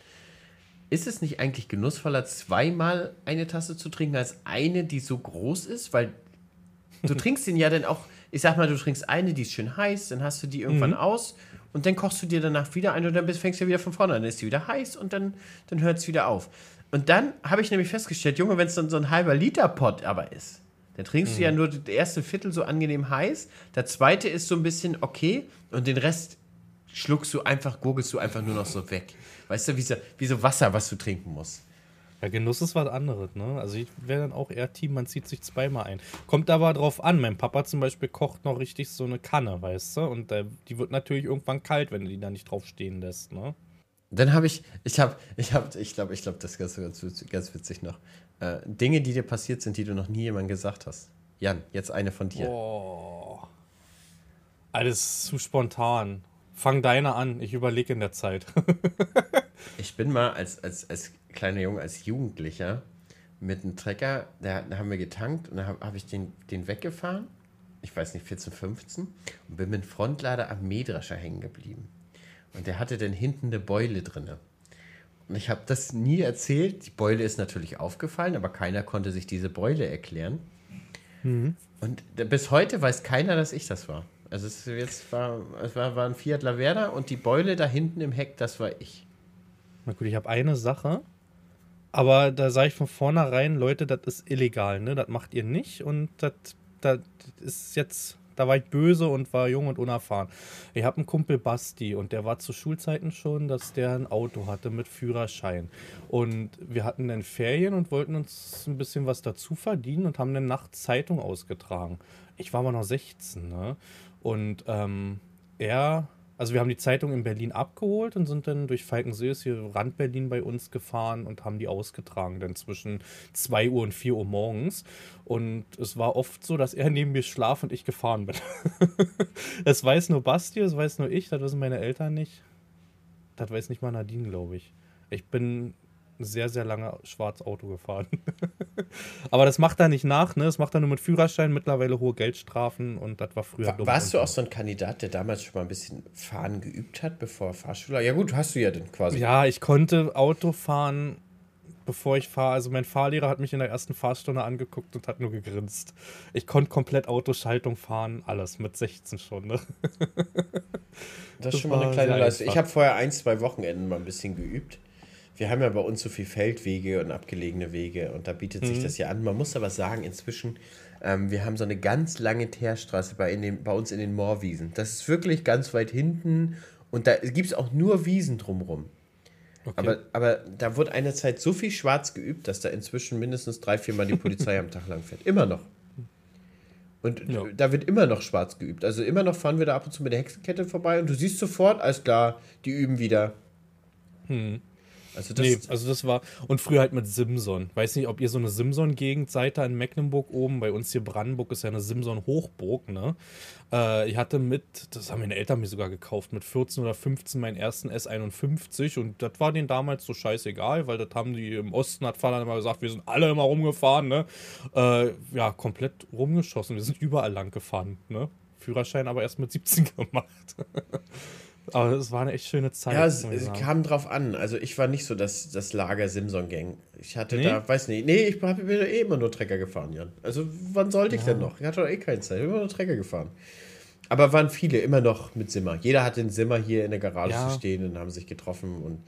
ist es nicht eigentlich genussvoller, zweimal eine Tasse zu trinken, als eine, die so groß ist? Weil du trinkst den ja dann auch, ich sag mal, du trinkst eine, die ist schön heiß, dann hast du die irgendwann mhm. aus und dann kochst du dir danach wieder ein und dann fängst du ja wieder von vorne an. Dann ist die wieder heiß und dann, dann hört es wieder auf. Und dann habe ich nämlich festgestellt, Junge, wenn es dann so ein halber Liter Pot aber ist, dann trinkst mhm. du ja mhm. nur das erste Viertel so angenehm heiß. Der zweite ist so ein bisschen okay und den Rest schluckst du einfach, gurgelst du einfach nur noch so weg. Weißt du, wie so, wie so Wasser, was du trinken musst. Ja, Genuss ist was anderes, ne? Also ich wäre dann auch eher Team, man zieht sich zweimal ein. Kommt aber drauf an. Mein Papa zum Beispiel kocht noch richtig so eine Kanne, weißt du? Und äh, die wird natürlich irgendwann kalt, wenn du die da nicht drauf stehen lässt, ne? Dann habe ich, ich habe, ich habe, ich glaube, ich glaube, das ist ganz, ganz witzig noch. Äh, Dinge, die dir passiert sind, die du noch nie jemandem gesagt hast. Jan, jetzt eine von dir. Oh. Alles zu spontan. Fang deine an, ich überlege in der Zeit. ich bin mal als, als, als kleiner Junge, als Jugendlicher mit einem Trecker, da, da haben wir getankt und da habe hab ich den, den weggefahren. Ich weiß nicht, 14, 15 und bin mit dem Frontlader am Mähdrescher hängen geblieben. Und der hatte dann hinten eine Beule drin. Und ich habe das nie erzählt. Die Beule ist natürlich aufgefallen, aber keiner konnte sich diese Beule erklären. Mhm. Und bis heute weiß keiner, dass ich das war. Also es jetzt war, es war, war ein Fiat Laverda und die Beule da hinten im Heck, das war ich. Na gut, ich habe eine Sache, aber da sage ich von vornherein, Leute, das ist illegal, ne? Das macht ihr nicht und das ist jetzt da war ich böse und war jung und unerfahren. Ich habe einen Kumpel Basti und der war zu Schulzeiten schon, dass der ein Auto hatte mit Führerschein. Und wir hatten dann Ferien und wollten uns ein bisschen was dazu verdienen und haben dann nachts Zeitung ausgetragen. Ich war aber noch 16, ne? Und ähm, er also wir haben die Zeitung in Berlin abgeholt und sind dann durch Falkensee, ist hier Rand Berlin bei uns gefahren und haben die ausgetragen, dann zwischen 2 Uhr und 4 Uhr morgens. Und es war oft so, dass er neben mir schlaf und ich gefahren bin. das weiß nur Basti, das weiß nur ich, das wissen meine Eltern nicht. Das weiß nicht mal Nadine, glaube ich. Ich bin sehr, sehr lange schwarz Auto gefahren. Aber das macht er nicht nach, ne? Das macht er nur mit Führerschein, mittlerweile hohe Geldstrafen und das war früher War. Warst du auch so ein Kandidat, der damals schon mal ein bisschen Fahren geübt hat, bevor Fahrschüler? Ja, gut, hast du ja dann quasi. Ja, ich konnte Auto fahren, bevor ich fahre. Also mein Fahrlehrer hat mich in der ersten Fahrstunde angeguckt und hat nur gegrinst. Ich konnte komplett Autoschaltung fahren, alles mit 16 schon, ne? Das ist schon mal eine kleine Leistung. Ich habe vorher ein, zwei Wochenenden mal ein bisschen geübt wir haben ja bei uns so viel Feldwege und abgelegene Wege und da bietet mhm. sich das ja an. Man muss aber sagen, inzwischen, ähm, wir haben so eine ganz lange Teerstraße bei, in den, bei uns in den Moorwiesen. Das ist wirklich ganz weit hinten und da gibt es auch nur Wiesen drumrum. Okay. Aber, aber da wurde eine Zeit so viel schwarz geübt, dass da inzwischen mindestens drei, viermal die Polizei am Tag lang fährt. Immer noch. Und ja. da wird immer noch schwarz geübt. Also immer noch fahren wir da ab und zu mit der Hexenkette vorbei und du siehst sofort, alles klar, die üben wieder. Hm. Also das, nee, also das war. Und früher halt mit Simson. Weiß nicht, ob ihr so eine Simson-Gegend seid da in Mecklenburg oben. Bei uns hier Brandenburg ist ja eine Simson-Hochburg, ne? Äh, ich hatte mit, das haben meine Eltern mir sogar gekauft, mit 14 oder 15 meinen ersten S51 und das war denen damals so scheißegal, weil das haben die im Osten, hat Vater immer gesagt, wir sind alle immer rumgefahren, ne? Äh, ja, komplett rumgeschossen. Wir sind überall lang gefahren, ne? Führerschein aber erst mit 17 gemacht. Aber es war eine echt schöne Zeit. Ja, es, es kam drauf an. Also ich war nicht so das, das Lager Simson-Gang. Ich hatte nee? da, weiß nicht, nee, ich bin eh immer nur Trecker gefahren, Jan. Also wann sollte ich ja. denn noch? Ich hatte doch eh keine Zeit, ich bin immer nur Trecker gefahren. Aber waren viele immer noch mit Simmer. Jeder hat den Simmer hier in der Garage ja. stehen und haben sich getroffen. Und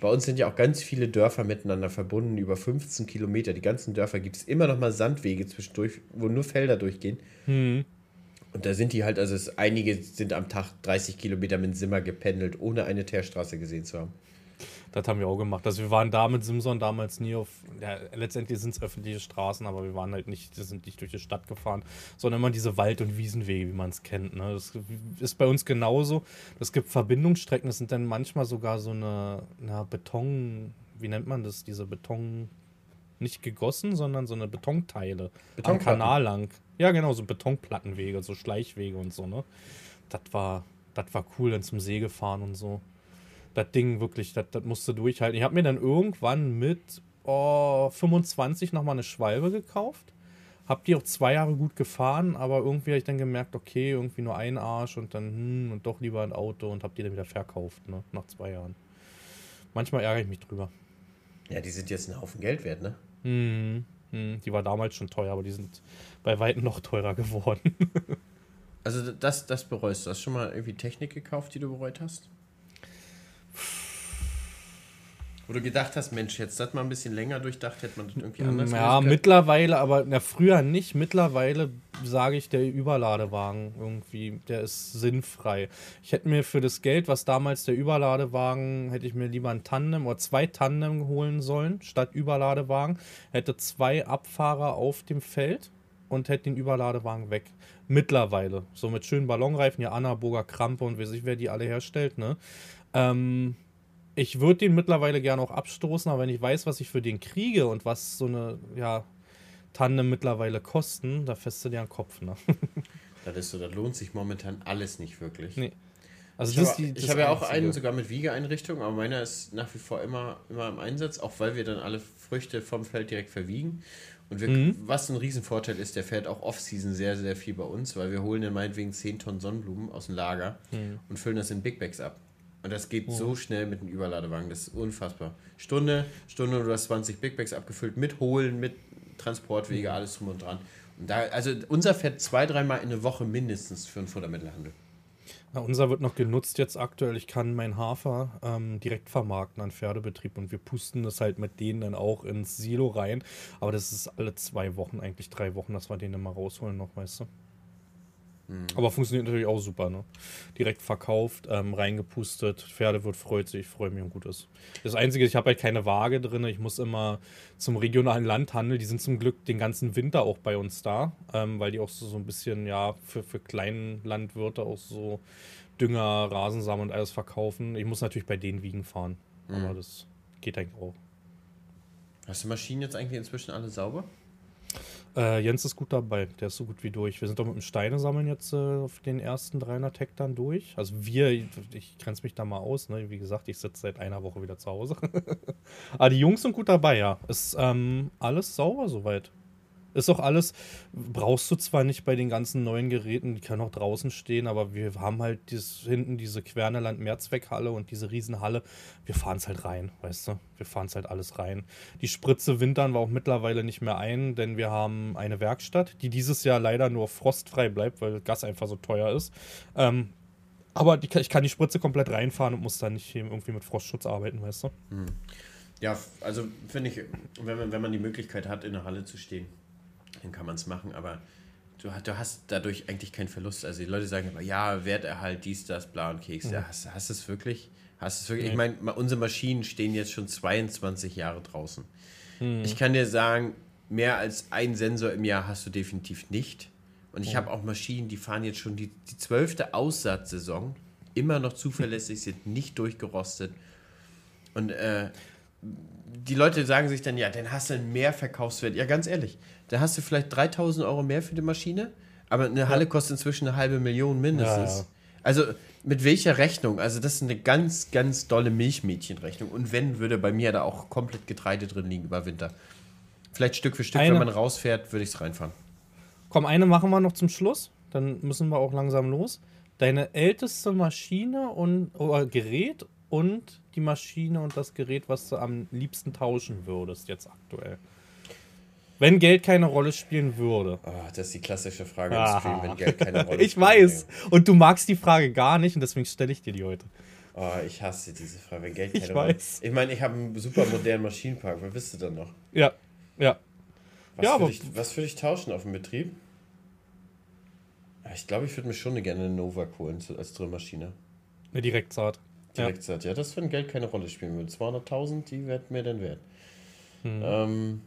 bei uns sind ja auch ganz viele Dörfer miteinander verbunden, über 15 Kilometer. Die ganzen Dörfer gibt es immer noch mal Sandwege zwischendurch, wo nur Felder durchgehen. Hm. Und da sind die halt, also es, einige sind am Tag 30 Kilometer mit Simmer gependelt, ohne eine Teerstraße gesehen zu haben. Das haben wir auch gemacht. Also wir waren da mit Simson damals nie auf, ja, letztendlich sind es öffentliche Straßen, aber wir waren halt nicht, wir sind nicht durch die Stadt gefahren, sondern immer diese Wald- und Wiesenwege, wie man es kennt. Ne? Das ist bei uns genauso. Es gibt Verbindungsstrecken, das sind dann manchmal sogar so eine, eine Beton, wie nennt man das, diese Beton, nicht gegossen, sondern so eine Betonteile am Kanal lang. Ja, genau, so Betonplattenwege, so Schleichwege und so, ne? Das war, das war cool, dann zum See gefahren und so. Das Ding wirklich, das, musste durchhalten. Ich habe mir dann irgendwann mit oh, 25 nochmal eine Schwalbe gekauft. Hab die auch zwei Jahre gut gefahren, aber irgendwie habe ich dann gemerkt, okay, irgendwie nur ein Arsch und dann, hm, und doch lieber ein Auto und hab die dann wieder verkauft, ne? Nach zwei Jahren. Manchmal ärgere ich mich drüber. Ja, die sind jetzt ein Haufen Geld wert, ne? Hm, hm, die war damals schon teuer, aber die sind bei weitem noch teurer geworden. also das, das bereust du. Hast du schon mal irgendwie Technik gekauft, die du bereut hast? Wo du gedacht hast, Mensch, jetzt das mal ein bisschen länger durchdacht, hätte man das irgendwie anders Ja, mittlerweile, aber na, früher nicht. Mittlerweile sage ich, der Überladewagen irgendwie, der ist sinnfrei. Ich hätte mir für das Geld, was damals der Überladewagen, hätte ich mir lieber ein Tandem oder zwei Tandem holen sollen, statt Überladewagen. Hätte zwei Abfahrer auf dem Feld und hätte den Überladewagen weg. Mittlerweile. So mit schönen Ballonreifen, ja, Anna, Burger, Krampe und wie sich wer die alle herstellt, ne? Ähm, ich würde den mittlerweile gerne auch abstoßen, aber wenn ich weiß, was ich für den kriege und was so eine, ja, Tandem mittlerweile kosten, da fässt du dir an den Kopf, ne? das ist so, das lohnt sich momentan alles nicht wirklich. Nee. Also ich habe hab ja auch einen sogar mit Wiegeeinrichtung, aber meiner ist nach wie vor immer, immer im Einsatz, auch weil wir dann alle Früchte vom Feld direkt verwiegen. Und wir, mhm. was ein Riesenvorteil ist, der fährt auch Off-Season sehr, sehr viel bei uns, weil wir holen dann meinetwegen 10 Tonnen Sonnenblumen aus dem Lager mhm. und füllen das in Big Bags ab. Und das geht oh. so schnell mit dem Überladewagen. Das ist unfassbar. Stunde, Stunde und du hast 20 Big Bags abgefüllt, mit Holen, mit Transportwege, mhm. alles drum und dran. Und da, also unser fährt zwei, dreimal in der Woche mindestens für einen Futtermittelhandel. Na, unser wird noch genutzt jetzt aktuell. Ich kann meinen Hafer ähm, direkt vermarkten an Pferdebetrieb und wir pusten das halt mit denen dann auch ins Silo rein. Aber das ist alle zwei Wochen, eigentlich drei Wochen, dass wir den dann mal rausholen noch, weißt du? Mhm. Aber funktioniert natürlich auch super, ne? Direkt verkauft, ähm, reingepustet, Pferde wird freut sich, freue mich und gut ist. Das Einzige, ich habe halt keine Waage drin, ich muss immer zum regionalen Landhandel, die sind zum Glück den ganzen Winter auch bei uns da, ähm, weil die auch so, so ein bisschen, ja, für, für kleinen Landwirte auch so Dünger, Rasensamen und alles verkaufen. Ich muss natürlich bei denen wiegen fahren, mhm. aber das geht eigentlich auch. Hast du Maschinen jetzt eigentlich inzwischen alle sauber? Äh, Jens ist gut dabei, der ist so gut wie durch. Wir sind doch mit dem Steine sammeln jetzt äh, auf den ersten 300 Hektar durch. Also wir, ich grenze mich da mal aus, ne? wie gesagt, ich sitze seit einer Woche wieder zu Hause. Aber die Jungs sind gut dabei, ja. Ist ähm, alles sauber soweit. Ist auch alles, brauchst du zwar nicht bei den ganzen neuen Geräten, die können auch draußen stehen, aber wir haben halt dieses, hinten diese Querneland Mehrzweckhalle und diese Riesenhalle. Wir fahren es halt rein, weißt du? Wir fahren es halt alles rein. Die Spritze wintern wir auch mittlerweile nicht mehr ein, denn wir haben eine Werkstatt, die dieses Jahr leider nur frostfrei bleibt, weil Gas einfach so teuer ist. Ähm, aber die, ich kann die Spritze komplett reinfahren und muss dann nicht irgendwie mit Frostschutz arbeiten, weißt du? Hm. Ja, also finde ich, wenn man, wenn man die Möglichkeit hat, in der Halle zu stehen, dann kann man es machen, aber du, du, hast dadurch eigentlich keinen Verlust. Also die Leute sagen immer, ja, Werterhalt, dies, das, bla und Keks. Mhm. Ja, hast, hast es wirklich? Hast es wirklich? Nee. Ich meine, unsere Maschinen stehen jetzt schon 22 Jahre draußen. Mhm. Ich kann dir sagen, mehr als ein Sensor im Jahr hast du definitiv nicht. Und ich mhm. habe auch Maschinen, die fahren jetzt schon die, die zwölfte Aussatzsaison, immer noch zuverlässig, sind nicht durchgerostet. Und äh, die Leute sagen sich dann, ja, dann hast du einen Mehrverkaufswert. Ja, ganz ehrlich, da hast du vielleicht 3000 Euro mehr für die Maschine, aber eine Halle kostet inzwischen eine halbe Million mindestens. Ja, ja. Also mit welcher Rechnung? Also das ist eine ganz, ganz dolle Milchmädchenrechnung. Und wenn, würde bei mir da auch komplett Getreide drin liegen über Winter. Vielleicht Stück für Stück, eine. wenn man rausfährt, würde ich es reinfahren. Komm, eine machen wir noch zum Schluss. Dann müssen wir auch langsam los. Deine älteste Maschine und oder Gerät und die Maschine und das Gerät, was du am liebsten tauschen würdest jetzt aktuell. Wenn Geld keine Rolle spielen würde. Oh, das ist die klassische Frage im Stream, wenn Geld keine Rolle ich weiß. Und du magst die Frage gar nicht und deswegen stelle ich dir die heute. Oh, ich hasse diese Frage, wenn Geld keine ich Rolle weiß. Ich meine, ich habe einen super modernen Maschinenpark. Was bist du dann noch? Ja, ja. Was, ja, würde ich, was würde ich tauschen auf dem Betrieb? Ich glaube, ich würde mir schon gerne eine Nova holen als Drehmaschine. Eine Direktsaat. Direktsaat, ja. ja, das wenn Geld keine Rolle spielen würde. 200.000, die wird mir dann wert. Hm. Ähm,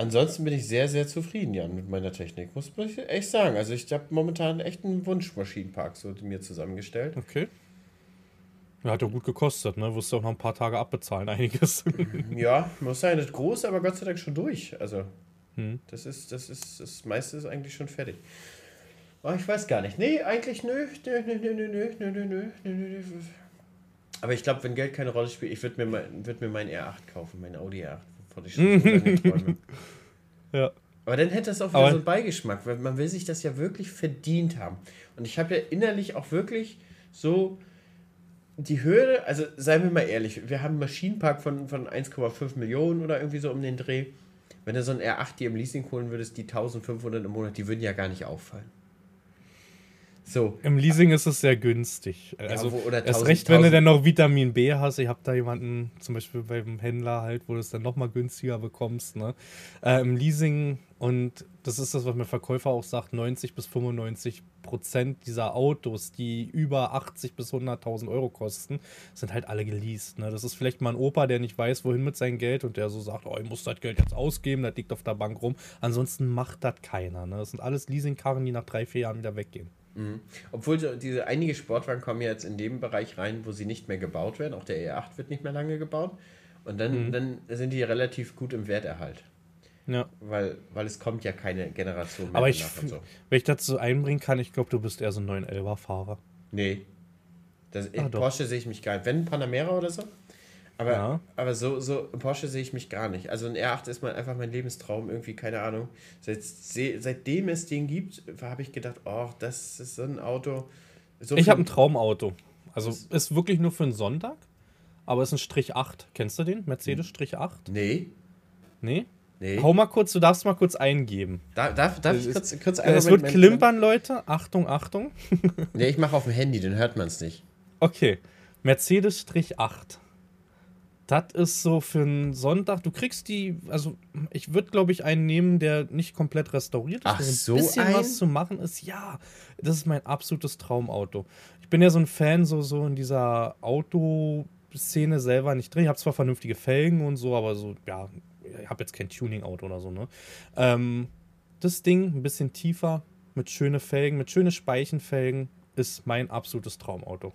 Ansonsten bin ich sehr, sehr zufrieden, Jan, mit meiner Technik. Muss ich echt sagen. Also ich habe momentan echt einen Wunschmaschinenpark so mir zusammengestellt. Okay. Ja, hat ja gut gekostet, ne? Du auch noch ein paar Tage abbezahlen, einiges. ja, muss sein, nicht groß, aber Gott sei Dank schon durch. Also, hm. das ist, das ist, das meiste ist eigentlich schon fertig. Oh, ich weiß gar nicht. Nee, eigentlich nö. Nö, nö, nö, nö, nö, nö, nö, nö, nö. Aber ich glaube, wenn Geld keine Rolle spielt, ich würde mir, mein, würd mir meinen R8 kaufen, meinen Audi R8 von ich schon Ja. Aber dann hätte das auch wieder Aber so einen Beigeschmack, weil man will sich das ja wirklich verdient haben. Und ich habe ja innerlich auch wirklich so die Hürde, also seien wir mal ehrlich, wir haben einen Maschinenpark von, von 1,5 Millionen oder irgendwie so um den Dreh. Wenn du so ein R8 dir im Leasing holen würdest, die 1500 im Monat, die würden ja gar nicht auffallen. So. Im Leasing ist es sehr günstig. Also ja, wo, oder erst recht, wenn du dann noch Vitamin B hast. Ich habe da jemanden, zum Beispiel beim Händler halt, wo du es dann noch mal günstiger bekommst. Ne? Äh, Im Leasing, und das ist das, was mein Verkäufer auch sagt, 90 bis 95 Prozent dieser Autos, die über 80 bis 100.000 Euro kosten, sind halt alle geleast. Ne? Das ist vielleicht mal ein Opa, der nicht weiß, wohin mit seinem Geld und der so sagt, oh, ich muss das Geld jetzt ausgeben, das liegt auf der Bank rum. Ansonsten macht das keiner. Ne? Das sind alles Leasingkarren, die nach drei, vier Jahren wieder weggehen. Mhm. Obwohl diese einige Sportwagen kommen jetzt in dem Bereich rein, wo sie nicht mehr gebaut werden. Auch der E8 wird nicht mehr lange gebaut. Und dann, mhm. dann sind die relativ gut im Werterhalt. Ja. Weil, weil es kommt ja keine Generation mehr. Aber ich, so. wenn ich dazu einbringen kann, ich glaube, du bist eher so ein 911er-Fahrer. Nee. Das, ah, in Porsche sehe ich mich gar nicht. Wenn Panamera oder so, aber, ja. aber so, so im Porsche sehe ich mich gar nicht. Also ein R8 ist mal einfach mein Lebenstraum, irgendwie, keine Ahnung. Seit, seitdem es den gibt, habe ich gedacht, oh, das ist so ein Auto. So ich habe ein Traumauto. Also ist wirklich nur für einen Sonntag, aber ist ein Strich 8. Kennst du den? Mercedes Strich 8? Nee. Nee? Nee. Hau mal kurz, du darfst mal kurz eingeben. Darf, darf, darf ich kurz, kurz einmal. Es wird klimpern, Leute. Achtung, Achtung. nee, ich mache auf dem Handy, dann hört man es nicht. Okay. Mercedes Strich 8. Das ist so für einen Sonntag. Du kriegst die, also ich würde, glaube ich, einen nehmen, der nicht komplett restauriert ist. Ach, so ein bisschen ein? was zu machen ist. Ja, das ist mein absolutes Traumauto. Ich bin ja so ein Fan, so, so in dieser Autoszene selber nicht drin. Ich habe zwar vernünftige Felgen und so, aber so, ja, ich habe jetzt kein Tuning-Auto oder so, ne? Ähm, das Ding, ein bisschen tiefer, mit schönen Felgen, mit schönen Speichenfelgen, ist mein absolutes Traumauto.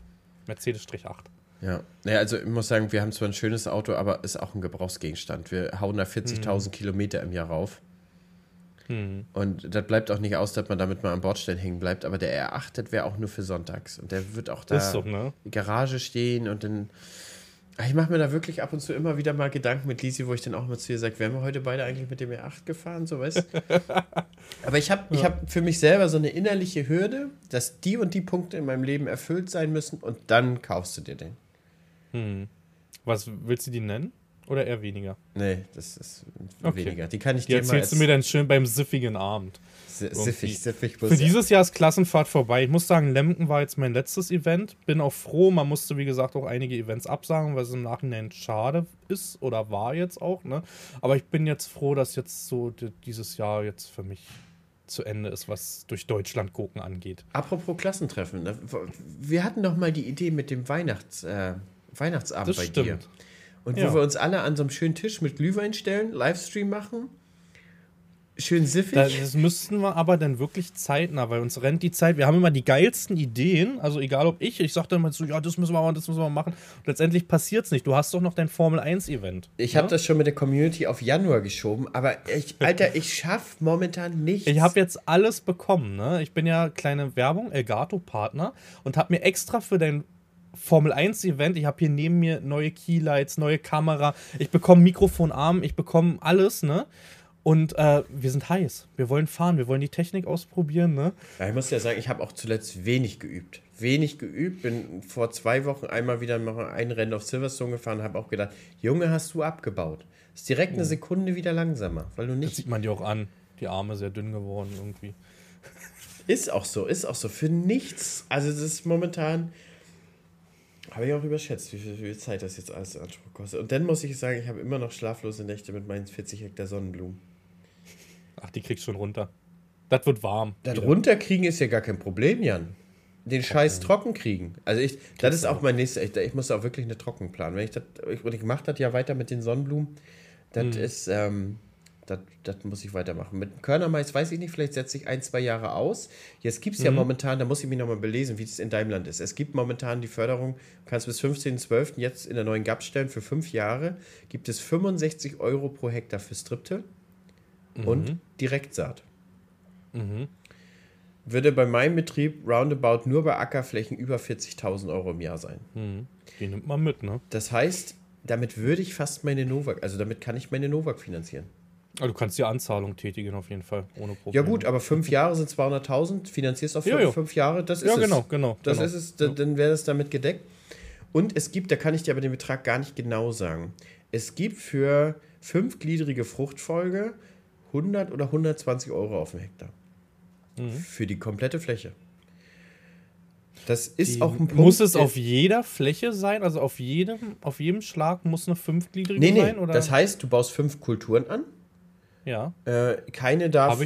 Mercedes-8. Ja. Naja, also ich muss sagen, wir haben zwar ein schönes Auto, aber ist auch ein Gebrauchsgegenstand. Wir hauen da 40.000 hm. Kilometer im Jahr rauf. Mhm. Und das bleibt auch nicht aus, dass man damit mal am Bordstein hängen bleibt. Aber der R8, das wäre auch nur für sonntags. Und der wird auch da so, ne? Garage stehen und dann. Ich mache mir da wirklich ab und zu immer wieder mal Gedanken mit Lisi, wo ich dann auch mal zu ihr sage, wären wir heute beide eigentlich mit dem R8 gefahren, so weißt Aber ich habe ja. hab für mich selber so eine innerliche Hürde, dass die und die Punkte in meinem Leben erfüllt sein müssen und dann kaufst du dir den. Hm. Was willst du die nennen? Oder eher weniger? Nee, das ist okay. weniger. Die kann ich die dir erzählst du mir dann schön beim siffigen Abend. Siffig, siffig. Für dieses Jahr ist Klassenfahrt vorbei. Ich muss sagen, Lemken war jetzt mein letztes Event. Bin auch froh. Man musste, wie gesagt, auch einige Events absagen, weil es im Nachhinein schade ist oder war jetzt auch. Ne? Aber ich bin jetzt froh, dass jetzt so dieses Jahr jetzt für mich zu Ende ist, was durch Deutschland gucken angeht. Apropos Klassentreffen. Ne? Wir hatten doch mal die Idee mit dem Weihnachts, äh, Weihnachtsabend das bei stimmt. dir. Und ja. wo wir uns alle an so einem schönen Tisch mit Glühwein stellen, Livestream machen. Schön siffig. Das müssten wir aber dann wirklich zeitnah, weil uns rennt die Zeit. Wir haben immer die geilsten Ideen. Also egal ob ich, ich sage dann mal so, ja, das müssen wir machen, das müssen wir machen. Und letztendlich passiert es nicht. Du hast doch noch dein Formel 1-Event. Ich ja? habe das schon mit der Community auf Januar geschoben, aber ich, Alter, ich schaffe momentan nichts. Ich habe jetzt alles bekommen. Ne? Ich bin ja kleine Werbung, Elgato-Partner und habe mir extra für dein Formel 1 Event. Ich habe hier neben mir neue Keylights, neue Kamera. Ich bekomme Mikrofonarm, ich bekomme alles, ne? Und äh, wir sind heiß. Wir wollen fahren, wir wollen die Technik ausprobieren, ne? Ja, ich muss ja sagen, ich habe auch zuletzt wenig geübt. Wenig geübt. Bin vor zwei Wochen einmal wieder ein Rennen auf Silverstone gefahren, habe auch gedacht, Junge, hast du abgebaut. Ist direkt eine oh. Sekunde wieder langsamer, weil du nicht. Das sieht man dir auch an. Die Arme sehr dünn geworden irgendwie. Ist auch so, ist auch so. Für nichts. Also, das ist momentan habe ich auch überschätzt, wie viel, wie viel, Zeit das jetzt alles in Anspruch kostet. Und dann muss ich sagen, ich habe immer noch schlaflose Nächte mit meinen 40 Hektar Sonnenblumen. Ach, die kriegst du schon runter. Das wird warm. Das wieder. runterkriegen ist ja gar kein Problem, Jan. Den Scheiß trocken kriegen. Also ich, das ist auch mein nächster, ich, ich muss auch wirklich eine Trockenplan. Wenn ich das, ich, und ich mache das ja weiter mit den Sonnenblumen, das mhm. ist, ähm, das, muss ich weitermachen. Mit Körnermais weiß ich nicht, vielleicht setze ich ein, zwei Jahre aus. Jetzt gibt es mhm. ja momentan, da muss ich mich nochmal belesen, wie es in deinem Land ist. Es gibt momentan die Förderung, kannst bis 15.12. jetzt in der neuen GAP stellen, für fünf Jahre gibt es 65 Euro pro Hektar für Striptil mhm. und Direktsaat. Mhm. Würde bei meinem Betrieb roundabout nur bei Ackerflächen über 40.000 Euro im Jahr sein. Mhm. Die nimmt man mit, ne? Das heißt, damit würde ich fast meine Novak, also damit kann ich meine Novak finanzieren. Also du kannst die Anzahlung tätigen auf jeden Fall, ohne Probleme. Ja gut, aber fünf Jahre sind 200.000, finanzierst auf ja, fünf Jahre, das ist ja, genau, es. genau. Das genau. ist es, dann wäre das damit gedeckt. Und es gibt, da kann ich dir aber den Betrag gar nicht genau sagen, es gibt für fünfgliedrige Fruchtfolge 100 oder 120 Euro auf dem Hektar. Mhm. Für die komplette Fläche. Das ist die, auch ein Punkt. Muss es auf jeder Fläche sein? Also auf jedem, auf jedem Schlag muss eine fünfgliedrige nee, nee. sein? Oder? Das heißt, du baust fünf Kulturen an ja. Äh, keine darf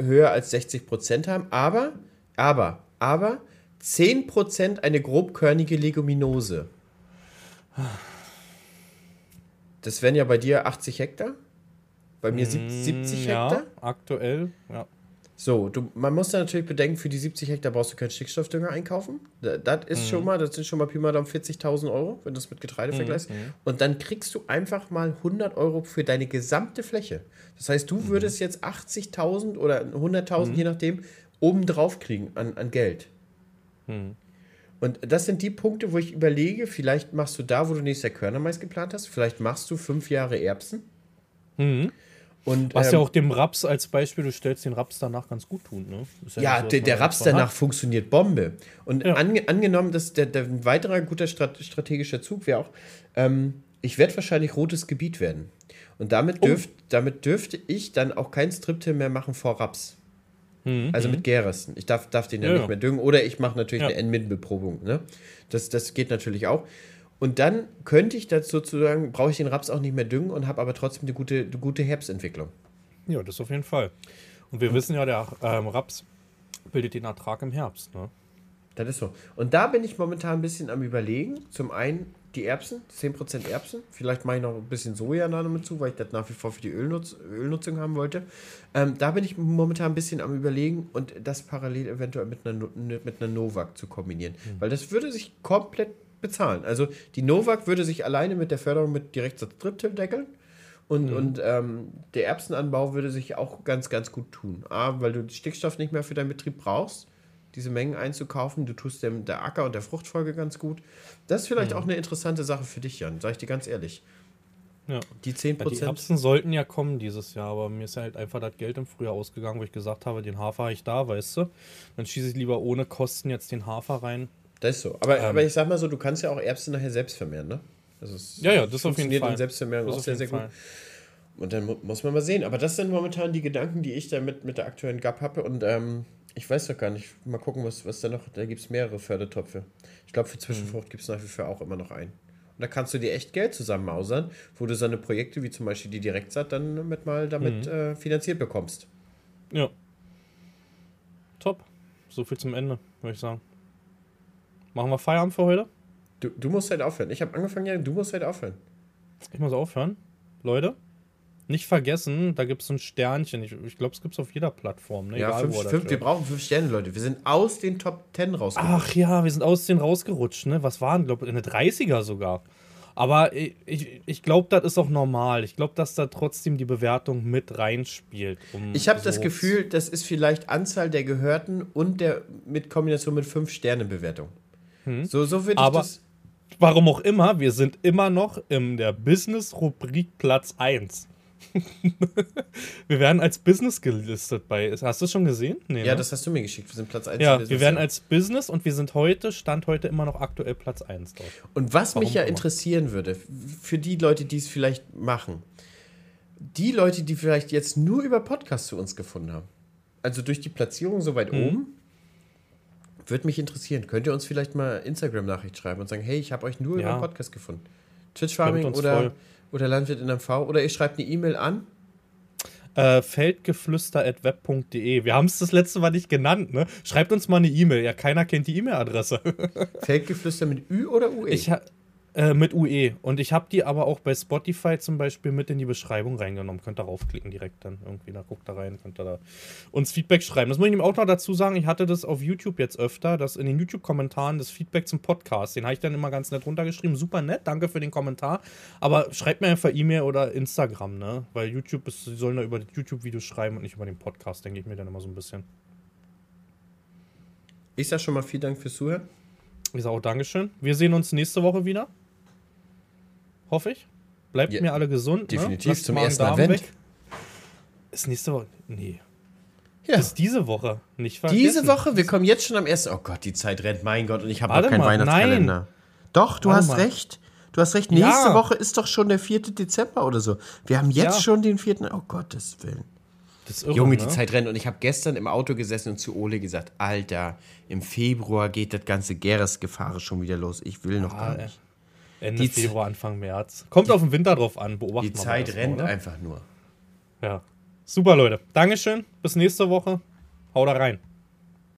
höher als 60 Prozent haben, aber, aber, aber 10 Prozent eine grobkörnige Leguminose. Das wären ja bei dir 80 Hektar? Bei mir 70 mm, Hektar? Ja, aktuell, ja. So, du, man muss da natürlich bedenken, für die 70 Hektar brauchst du keinen Stickstoffdünger einkaufen. Das ist mhm. schon mal, das sind schon mal Pi mal Daumen 40.000 Euro, wenn du es mit Getreide mhm. vergleichst. Mhm. Und dann kriegst du einfach mal 100 Euro für deine gesamte Fläche. Das heißt, du mhm. würdest jetzt 80.000 oder 100.000, mhm. je nachdem, obendrauf kriegen an, an Geld. Mhm. Und das sind die Punkte, wo ich überlege, vielleicht machst du da, wo du nächstes Jahr Körnermais geplant hast, vielleicht machst du fünf Jahre Erbsen. Mhm. Und, Was ähm, ja auch dem Raps als Beispiel, du stellst den Raps danach ganz gut tun. Ne? Ja, ja so, der, der Raps danach hat. funktioniert Bombe. Und ja. an, angenommen, dass der, der ein weiterer guter strategischer Zug wäre auch, ähm, ich werde wahrscheinlich rotes Gebiet werden. Und damit, oh. dürft, oh. damit dürfte ich dann auch kein Striptil mehr machen vor Raps. Mhm. Also mit mhm. Gersten. Ich darf, darf den ja, ja nicht mehr düngen. Oder ich mache natürlich eine N-Min-Beprobung. Ne? Das, das geht natürlich auch. Und dann könnte ich das sozusagen, brauche ich den Raps auch nicht mehr düngen und habe aber trotzdem eine gute, eine gute Herbstentwicklung. Ja, das auf jeden Fall. Und wir wissen ja, der ähm, Raps bildet den Ertrag im Herbst. Ne? Das ist so. Und da bin ich momentan ein bisschen am Überlegen. Zum einen die Erbsen, 10% Erbsen. Vielleicht mache ich noch ein bisschen Soja da noch mit zu, weil ich das nach wie vor für die Ölnutz Ölnutzung haben wollte. Ähm, da bin ich momentan ein bisschen am Überlegen und das parallel eventuell mit einer, mit einer Novak zu kombinieren. Mhm. Weil das würde sich komplett bezahlen. Also die Novak würde sich alleine mit der Förderung mit direkt Dritttipp deckeln Und, und ähm, der Erbsenanbau würde sich auch ganz, ganz gut tun. A, weil du Stickstoff nicht mehr für deinen Betrieb brauchst, diese Mengen einzukaufen. Du tust dem der Acker und der Fruchtfolge ganz gut. Das ist vielleicht auch eine interessante Sache für dich, Jan, sag ich dir ganz ehrlich. Ja. Die 10%. Ja, die Erbsen sollten ja kommen dieses Jahr, aber mir ist ja halt einfach das Geld im Frühjahr ausgegangen, wo ich gesagt habe, den Hafer habe ich da, weißt du. Dann schieße ich lieber ohne Kosten jetzt den Hafer rein. Das ist so. Aber, Ähm. aber ich sag mal so, du kannst ja auch Erbsen nachher selbst vermehren, ne? Also Ja, ja, das auf jeden funktioniert Fall. in Selbstvermehrung Das auch sehr, sehr Fall. gut. Und dann mu muss man mal sehen. Aber das sind momentan die Gedanken, die ich da mit, mit der aktuellen GAP habe. Und ähm, ich weiß doch gar nicht. Mal gucken, was, was da noch. Da gibt es mehrere Fördertöpfe. Ich glaube, für Zwischenfrucht gibt es nach wie vor auch immer noch einen. Und da kannst du dir echt Geld zusammenmausern, wo du so eine Projekte wie zum Beispiel die Direktsaat dann mit mal damit äh, finanziert bekommst. Ja. Top. So viel zum Ende, würde ich sagen. Machen wir Feierabend für heute? Du, du musst halt aufhören. Ich habe angefangen, ja, du musst halt aufhören. Ich muss aufhören. Leute, nicht vergessen, da gibt es so ein Sternchen. Ich, ich glaube, es gibt es auf jeder Plattform. Ne? Ja, Egal, fünf, das fünf, wir brauchen fünf Sterne, Leute. Wir sind aus den Top 10 rausgekommen. Ach ja, wir sind aus den rausgerutscht, ne? Was waren, glaube ich, eine 30er sogar. Aber ich, ich, ich glaube, das ist auch normal. Ich glaube, dass da trotzdem die Bewertung mit reinspielt. Um Ich habe das so- Gefühl, das ist vielleicht Anzahl der Gehörten und der mit Kombination mit 5 Bewertung. So, so würde ich Hm. Das. Warum auch immer, wir sind immer noch in der Business-Rubrik Platz 1. wir werden als Business gelistet bei. Hast du es schon gesehen? Nee, Ja, ne? das hast du mir geschickt. Wir sind Platz 1. ja wir werden als Business und wir sind heute, Stand heute immer noch aktuell Platz 1 dort. Und was Warum mich ja interessieren würde, für die Leute, die es vielleicht machen, die Leute, die vielleicht jetzt nur über Podcast zu uns gefunden haben, also durch die Platzierung so Mhm. weit oben, würde mich interessieren. Könnt ihr uns vielleicht mal Instagram-Nachricht schreiben und sagen, hey, ich habe euch nur Ja. über Podcast gefunden. Twitch Farming uns oder, voll. oder Landwirt in MV oder ihr schreibt eine E-Mail an. Äh, feldgeflüster.web.de. Wir haben es das letzte Mal nicht genannt, ne? Schreibt uns mal eine E-Mail. Ja, keiner kennt die E-Mail-Adresse. Feldgeflüster mit Ü oder UE? Ich ha äh, mit UE. Und ich habe die aber auch bei Spotify zum Beispiel mit in die Beschreibung reingenommen. Könnt ihr raufklicken direkt dann irgendwie. Da guckt da rein, könnt ihr da uns Feedback schreiben. Das muss ich ihm auch noch dazu sagen. Ich hatte das auf YouTube jetzt öfter, dass in den YouTube-Kommentaren das Feedback zum Podcast, den habe ich dann immer ganz nett runtergeschrieben. Super nett, danke für den Kommentar. Aber schreibt mir einfach E-Mail oder Instagram, ne? Weil YouTube ist, sie sollen da über die YouTube-Videos schreiben und nicht über den Podcast, denke ich mir dann immer so ein bisschen. Ich sag schon mal vielen Dank fürs Zuhören. Ich sage auch Dankeschön. Wir sehen uns nächste Woche wieder. Hoffe ich. Bleibt Ja, mir alle gesund. definitiv ne? Lasst zum ersten Darm Advent. Weg. Ist nächste Woche. Nee. Ja. Ist diese Woche. Nicht vergessen. Diese Woche, wir kommen jetzt schon am ersten. Oh Gott, die Zeit rennt, mein Gott, und ich habe noch keinen mal, Weihnachtskalender. Doch, du Warte hast mal. recht. Du hast recht. Nächste Ja. Woche ist doch schon der 4. Dezember oder so. Wir haben jetzt Ja. schon den 4. Oh Gottes Willen. Irre, Junge, ne? die Zeit rennt und ich habe gestern im Auto gesessen und zu Ole gesagt, Alter, im Februar geht das ganze Geresgefahre schon wieder los. Ich will noch Ah, gar nicht. Ende Die Februar, Anfang März. Kommt auf den Winter drauf an. Beobachten Die mal Zeit erstmal, rennt oder? einfach nur. Ja. Super, Leute. Dankeschön. Bis nächste Woche. Hau da rein.